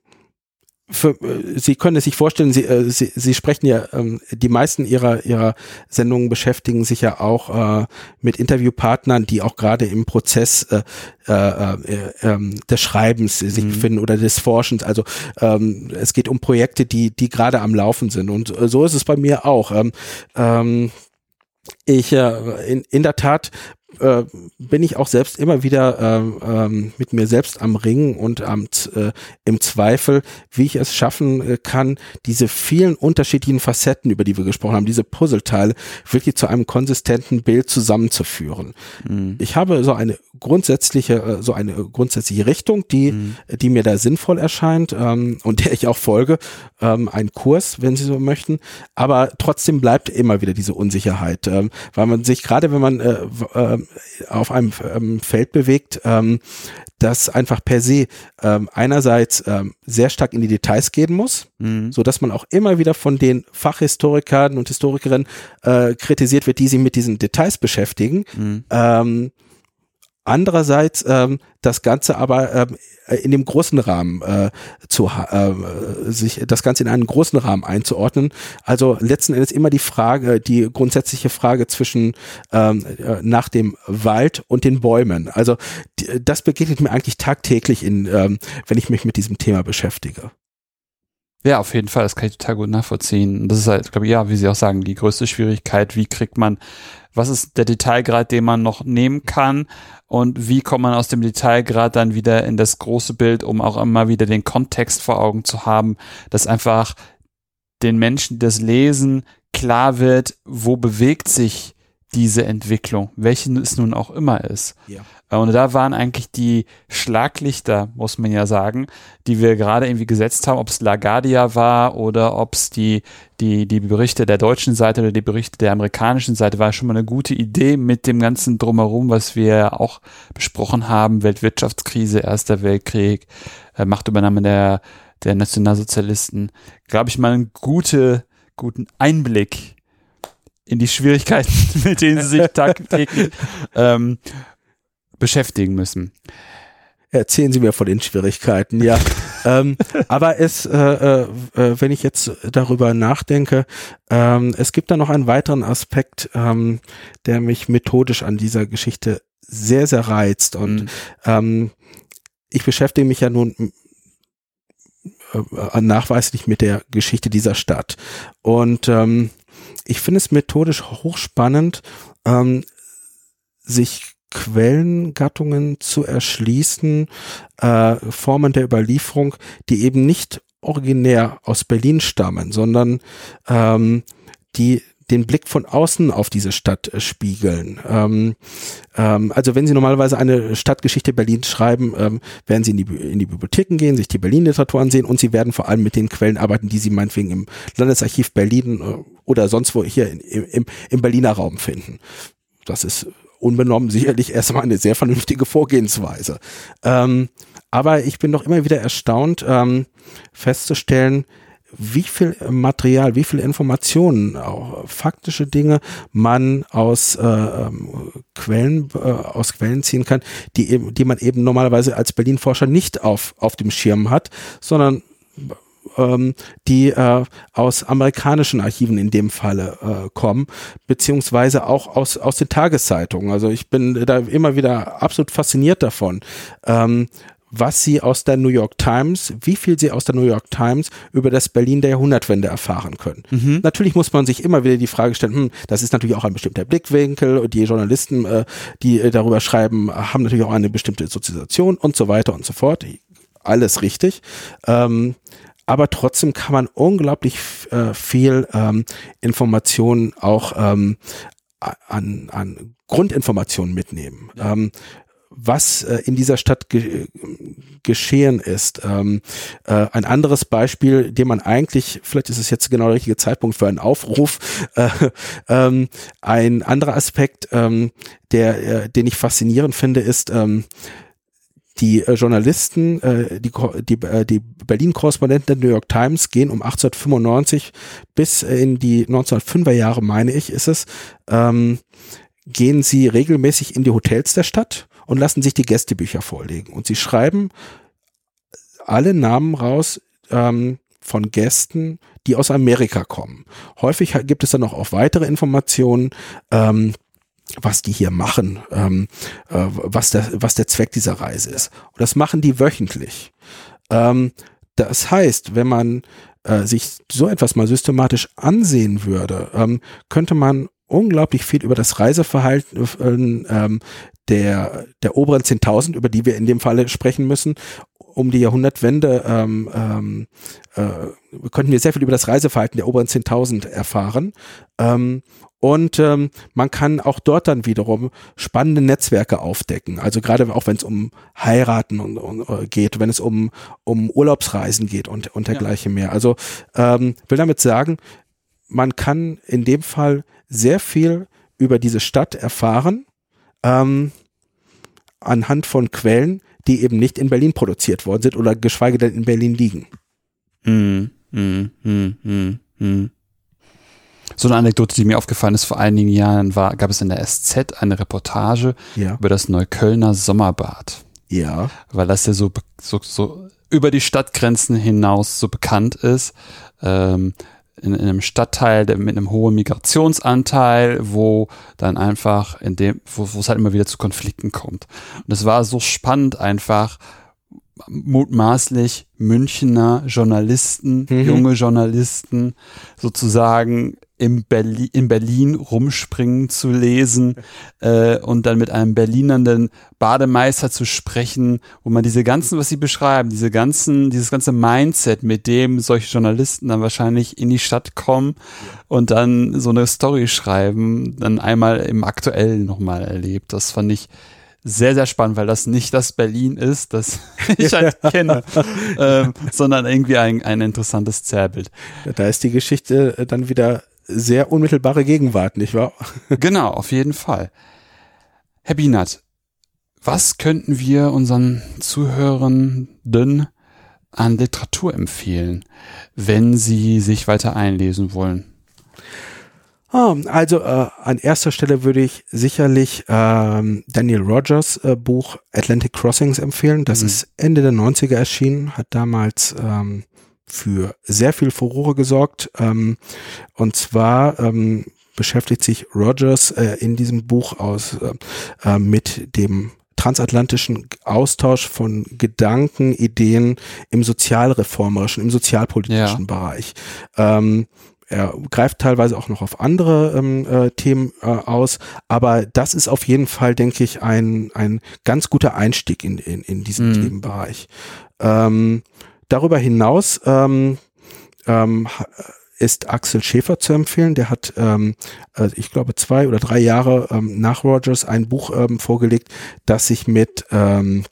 für, äh, Sie können es sich vorstellen, Sie, äh, Sie, Sie sprechen ja, ähm, die meisten Ihrer, Ihrer Sendungen beschäftigen sich ja auch äh, mit Interviewpartnern, die auch gerade im Prozess äh, äh, äh, ähm, des Schreibens sich mhm. befinden oder des Forschens. Also ähm, es geht um Projekte, die, die gerade am Laufen sind. Und äh, so ist es bei mir auch. Ähm, ähm, ich äh, in, in der Tat äh, bin ich auch selbst immer wieder ähm, ähm, mit mir selbst am Ringen und am, äh, im Zweifel, wie ich es schaffen äh, kann, diese vielen unterschiedlichen Facetten, über die wir gesprochen haben, diese Puzzleteile wirklich zu einem konsistenten Bild zusammenzuführen. Mhm. Ich habe so eine grundsätzliche, äh, so eine grundsätzliche Richtung, die, mhm. die mir da sinnvoll erscheint ähm, und der ich auch folge, ähm, ein Kurs, wenn Sie so möchten, aber trotzdem bleibt immer wieder diese Unsicherheit, ähm, weil man sich gerade, wenn man äh, auf einem ähm, Feld bewegt, ähm, das einfach per se ähm, einerseits ähm, sehr stark in die Details gehen muss, mhm. so dass man auch immer wieder von den Fachhistorikern und Historikerinnen äh, kritisiert wird, die sich mit diesen Details beschäftigen. Mhm. Ähm, Andererseits ähm, das Ganze aber ähm, in dem großen Rahmen äh, zu äh, sich das Ganze in einen großen Rahmen einzuordnen. Also letzten Endes immer die Frage, die grundsätzliche Frage zwischen ähm, äh, nach dem Wald und den Bäumen. Also die, das begegnet mir eigentlich tagtäglich in, ähm, wenn ich mich mit diesem Thema beschäftige. Ja, auf jeden Fall, das kann ich total gut nachvollziehen. Das ist halt, glaube ich, ja, wie Sie auch sagen, die größte Schwierigkeit, wie kriegt man, was ist der Detailgrad, den man noch nehmen kann und wie kommt man aus dem Detailgrad dann wieder in das große Bild, um auch immer wieder den Kontext vor Augen zu haben, dass einfach den Menschen, die das lesen, klar wird, wo bewegt sich diese Entwicklung, welche es nun auch immer ist. Ja. Und da waren eigentlich die Schlaglichter, muss man ja sagen, die wir gerade irgendwie gesetzt haben, ob es LaGuardia war oder ob es die, die, die Berichte der deutschen Seite oder die Berichte der amerikanischen Seite, war schon mal eine gute Idee mit dem ganzen Drumherum, was wir auch besprochen haben, Weltwirtschaftskrise, Erster Weltkrieg, äh, Machtübernahme der, der Nationalsozialisten, glaube ich mal einen gute, guten Einblick in die Schwierigkeiten, mit denen sie sich tagtäglich ähm, beschäftigen müssen. Erzählen Sie mir von den Schwierigkeiten, ja. ähm, aber es, äh, äh, äh, wenn ich jetzt darüber nachdenke, ähm, es gibt da noch einen weiteren Aspekt, ähm, der mich methodisch an dieser Geschichte sehr, sehr reizt. Und mhm. ähm, ich beschäftige mich ja nun äh, nachweislich mit der Geschichte dieser Stadt. Und ähm, ich finde es methodisch hochspannend, ähm, sich Quellengattungen zu erschließen, äh, Formen der Überlieferung, die eben nicht originär aus Berlin stammen, sondern ähm, die den Blick von außen auf diese Stadt äh, spiegeln. Ähm, ähm, also wenn Sie normalerweise eine Stadtgeschichte Berlins schreiben, ähm, werden Sie in die, in die Bibliotheken gehen, sich die Berlin-Literatur ansehen und Sie werden vor allem mit den Quellen arbeiten, die Sie meinetwegen im Landesarchiv Berlin äh, oder sonst wo hier in, im, im Berliner Raum finden. Das ist unbenommen sicherlich erstmal eine sehr vernünftige Vorgehensweise. Ähm, aber ich bin doch immer wieder erstaunt, ähm, festzustellen, wie viel Material, wie viel Informationen, auch faktische Dinge man aus äh, ähm, Quellen, äh, aus Quellen ziehen kann, die eben, die man eben normalerweise als Berlin-Forscher nicht auf, auf dem Schirm hat, sondern ähm, die äh, aus amerikanischen Archiven in dem Falle äh, kommen, beziehungsweise auch aus, aus den Tageszeitungen. Also ich bin da immer wieder absolut fasziniert davon. Ähm, was sie aus der New York Times, wie viel sie aus der New York Times über das Berlin der Jahrhundertwende erfahren können. Mhm. Natürlich muss man sich immer wieder die Frage stellen, hm, das ist natürlich auch ein bestimmter Blickwinkel und die Journalisten, äh, die äh, darüber schreiben, haben natürlich auch eine bestimmte Sozialisation und so weiter und so fort. Alles richtig. Ähm, aber trotzdem kann man unglaublich äh, viel ähm, Informationen auch ähm, an, an Grundinformationen mitnehmen. Ja. Ähm, was äh, in dieser Stadt ge geschehen ist. Ähm, äh, ein anderes Beispiel, dem man eigentlich, vielleicht ist es jetzt genau der richtige Zeitpunkt für einen Aufruf, äh, ähm, ein anderer Aspekt, ähm, der, äh, den ich faszinierend finde, ist, ähm, die äh, Journalisten, äh, die, die, äh, die Berlin-Korrespondenten der New York Times gehen um 1895 bis in die 1905er Jahre, meine ich, ist es, ähm, gehen sie regelmäßig in die Hotels der Stadt und lassen sich die Gästebücher vorlegen. Und sie schreiben alle Namen raus ähm, von Gästen, die aus Amerika kommen. Häufig gibt es dann noch auch weitere Informationen. Ähm, was die hier machen, ähm, äh, was, der, was der Zweck dieser Reise ist. Und das machen die wöchentlich. Ähm, das heißt, wenn man äh, sich so etwas mal systematisch ansehen würde, ähm, könnte man unglaublich viel über das Reiseverhalten ähm, der, der oberen 10.000, über die wir in dem Falle sprechen müssen, um die Jahrhundertwende ähm, ähm, äh, könnten wir sehr viel über das Reiseverhalten der oberen 10.000 erfahren. Ähm, und ähm, man kann auch dort dann wiederum spannende Netzwerke aufdecken. Also gerade auch wenn es um Heiraten und, und, äh, geht, wenn es um, um Urlaubsreisen geht und, und dergleichen ja. mehr. Also ähm, will damit sagen, man kann in dem Fall sehr viel über diese Stadt erfahren, ähm, anhand von Quellen, die eben nicht in Berlin produziert worden sind oder geschweige denn in Berlin liegen. Hm, hm, hm, hm, hm. So eine Anekdote, die mir aufgefallen ist, vor einigen Jahren war, gab es in der SZ eine Reportage Ja. über das Neuköllner Sommerbad. Ja. weil das ja so, so, so über die Stadtgrenzen hinaus so bekannt ist. Ähm, in, in einem Stadtteil mit einem hohen Migrationsanteil, wo dann einfach in dem, wo es halt immer wieder zu Konflikten kommt. Und es war so spannend einfach mutmaßlich Münchner Journalisten, Mhm. junge Journalisten sozusagen im Berli in Berlin rumspringen zu lesen äh, und dann mit einem Berlinernden Bademeister zu sprechen, wo man diese ganzen, was sie beschreiben, diese ganzen, dieses ganze Mindset, mit dem solche Journalisten dann wahrscheinlich in die Stadt kommen und dann so eine Story schreiben, dann einmal im Aktuellen nochmal erlebt. Das fand ich sehr, sehr spannend, weil das nicht das Berlin ist, das ich halt kenne, ähm, sondern irgendwie ein, ein interessantes Zerrbild. Da ist die Geschichte äh, dann wieder sehr unmittelbare Gegenwart, nicht wahr? Genau, auf jeden Fall. Herr Bienert, was könnten wir unseren Zuhörenden an Literatur empfehlen, wenn sie sich weiter einlesen wollen? Ah, also äh, an erster Stelle würde ich sicherlich ähm, Daniel Rogers äh, Buch Atlantic Crossings empfehlen. Das Mhm. ist Ende der 90er erschienen, hat damals ähm, für sehr viel Furore gesorgt. Ähm, und zwar ähm, beschäftigt sich Rogers äh, in diesem Buch aus äh, äh, mit dem transatlantischen Austausch von Gedanken, Ideen im sozialreformerischen, im sozialpolitischen Ja. Bereich. Ähm, er greift teilweise auch noch auf andere ähm, äh, Themen äh, aus, aber das ist auf jeden Fall, denke ich, ein, ein ganz guter Einstieg in, in, in diesen Mhm. Themenbereich. Ähm, darüber hinaus ähm, ähm, ist Axel Schäfer zu empfehlen. Der hat, ähm, äh, ich glaube, zwei oder drei Jahre ähm, nach Rogers ein Buch ähm, vorgelegt, das sich mit ähm,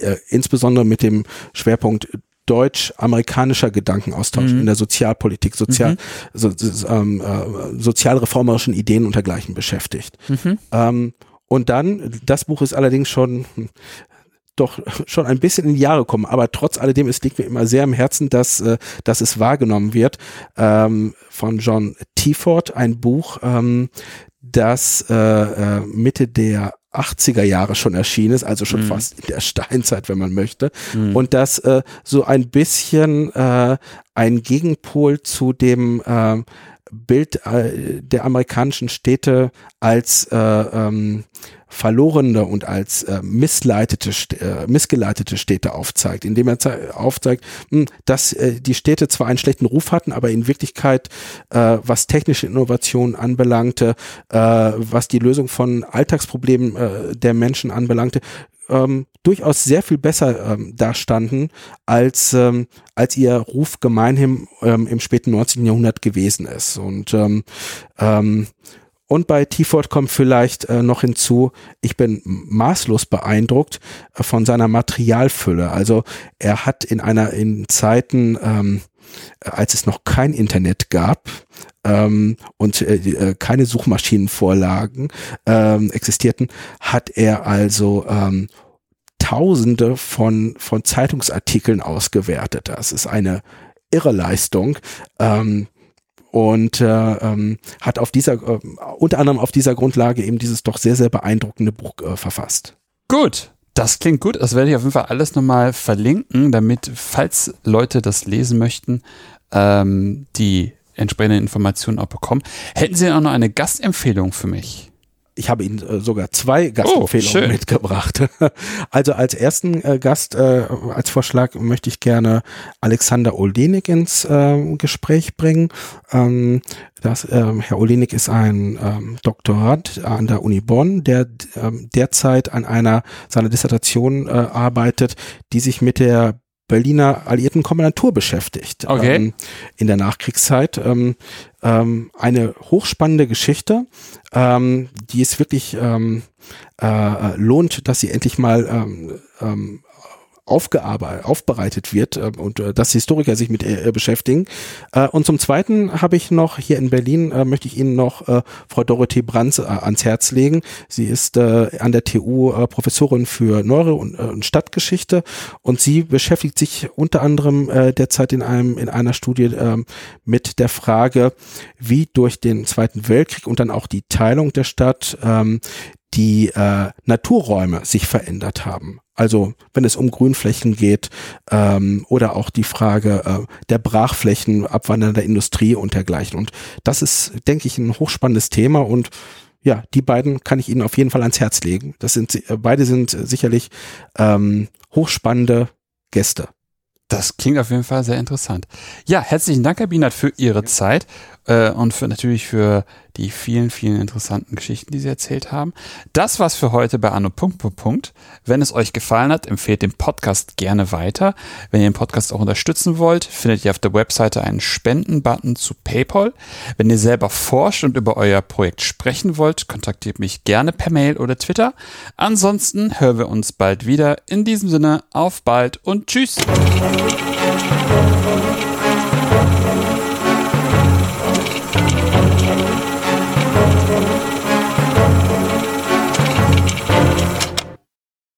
äh, insbesondere mit dem Schwerpunkt deutsch-amerikanischer Gedankenaustausch Mhm. in der Sozialpolitik, sozial, Mhm. so, so, ähm, äh, sozialreformerischen Ideen und dergleichen beschäftigt. Mhm. Ähm, und dann, das Buch ist allerdings schon hm, doch schon ein bisschen in die Jahre gekommen, aber trotz alledem, es liegt mir immer sehr am Herzen, dass, äh, dass es wahrgenommen wird, ähm, von John Tiford, ein Buch, ähm, das äh, äh, Mitte der 80er Jahre schon erschienen ist, also schon Mhm. fast in der Steinzeit, wenn man möchte. Mhm. Und das äh, so ein bisschen äh, ein Gegenpol zu dem äh, Bild äh, der amerikanischen Städte als äh, ähm, verlorene und als äh, missleitete, äh, missgeleitete Städte aufzeigt, indem er zei- aufzeigt, mh, dass äh, die Städte zwar einen schlechten Ruf hatten, aber in Wirklichkeit, äh, was technische Innovationen anbelangte, äh, was die Lösung von Alltagsproblemen äh, der Menschen anbelangte, ähm, durchaus sehr viel besser ähm, dastanden, als, ähm, als ihr Ruf gemeinhin ähm, im späten 19. Jahrhundert gewesen ist. Und ähm, ähm, und bei Tiford kommt vielleicht äh, noch hinzu, ich bin maßlos beeindruckt äh, von seiner Materialfülle. Also er hat in einer in Zeiten, ähm, äh, als es noch kein Internet gab ähm, und äh, äh, keine Suchmaschinenvorlagen ähm, existierten, hat er also ähm, Tausende von von Zeitungsartikeln ausgewertet. Das ist eine irre Leistung. Ähm, und äh, ähm, hat auf dieser äh, unter anderem auf dieser Grundlage eben dieses doch sehr sehr beeindruckende Buch äh, verfasst. Gut. Das klingt gut. Das werde ich auf jeden Fall alles nochmal verlinken, damit, falls Leute das lesen möchten, ähm, die entsprechenden Informationen auch bekommen. Hätten Sie auch noch eine Gastempfehlung für mich? Ich habe Ihnen äh, sogar zwei Gastempfehlungen schön. mitgebracht. Also als ersten äh, Gast, äh, als Vorschlag möchte ich gerne Alexander Olenik ins äh, Gespräch bringen. Ähm, das, ähm, Herr Olenik ist ein ähm, Doktorand an der Uni Bonn, der ähm, derzeit an einer seiner Dissertation arbeitet, die sich mit der Berliner Alliierten Kommandantur beschäftigt. Okay. Ähm, in der Nachkriegszeit. Ähm, ähm, eine hochspannende Geschichte, ähm, die es wirklich ähm, äh, lohnt, dass sie endlich mal ähm, aufbereitet wird äh, und äh, dass Historiker sich mit äh, beschäftigen. Äh, und zum Zweiten habe ich noch hier in Berlin, äh, möchte ich Ihnen noch äh, Frau Dorothee Brands äh, ans Herz legen. Sie ist äh, an der TU äh, Professorin für Neuro- und, äh, und Stadtgeschichte und sie beschäftigt sich unter anderem äh, derzeit in einem in einer Studie äh, mit der Frage, wie durch den Zweiten Weltkrieg und dann auch die Teilung der Stadt ähm, die äh, Naturräume sich verändert haben. Also wenn es um Grünflächen geht ähm, oder auch die Frage äh, der Brachflächen, abwandernder Industrie und dergleichen. Und das ist, denke ich, ein hochspannendes Thema und ja, die beiden kann ich Ihnen auf jeden Fall ans Herz legen. Das sind äh, beide sind sicherlich ähm, hochspannende Gäste. Das klingt auf jeden Fall sehr interessant. Ja, herzlichen Dank, Herr Bienert, für Ihre Zeit äh, und für natürlich für die vielen, vielen interessanten Geschichten, die Sie erzählt haben. Das war's für heute bei Anno. Wenn es euch gefallen hat, empfehlt den Podcast gerne weiter. Wenn ihr den Podcast auch unterstützen wollt, findet ihr auf der Webseite einen Spenden-Button zu PayPal. Wenn ihr selber forscht und über euer Projekt sprechen wollt, kontaktiert mich gerne per Mail oder Twitter. Ansonsten hören wir uns bald wieder. In diesem Sinne, auf bald und tschüss.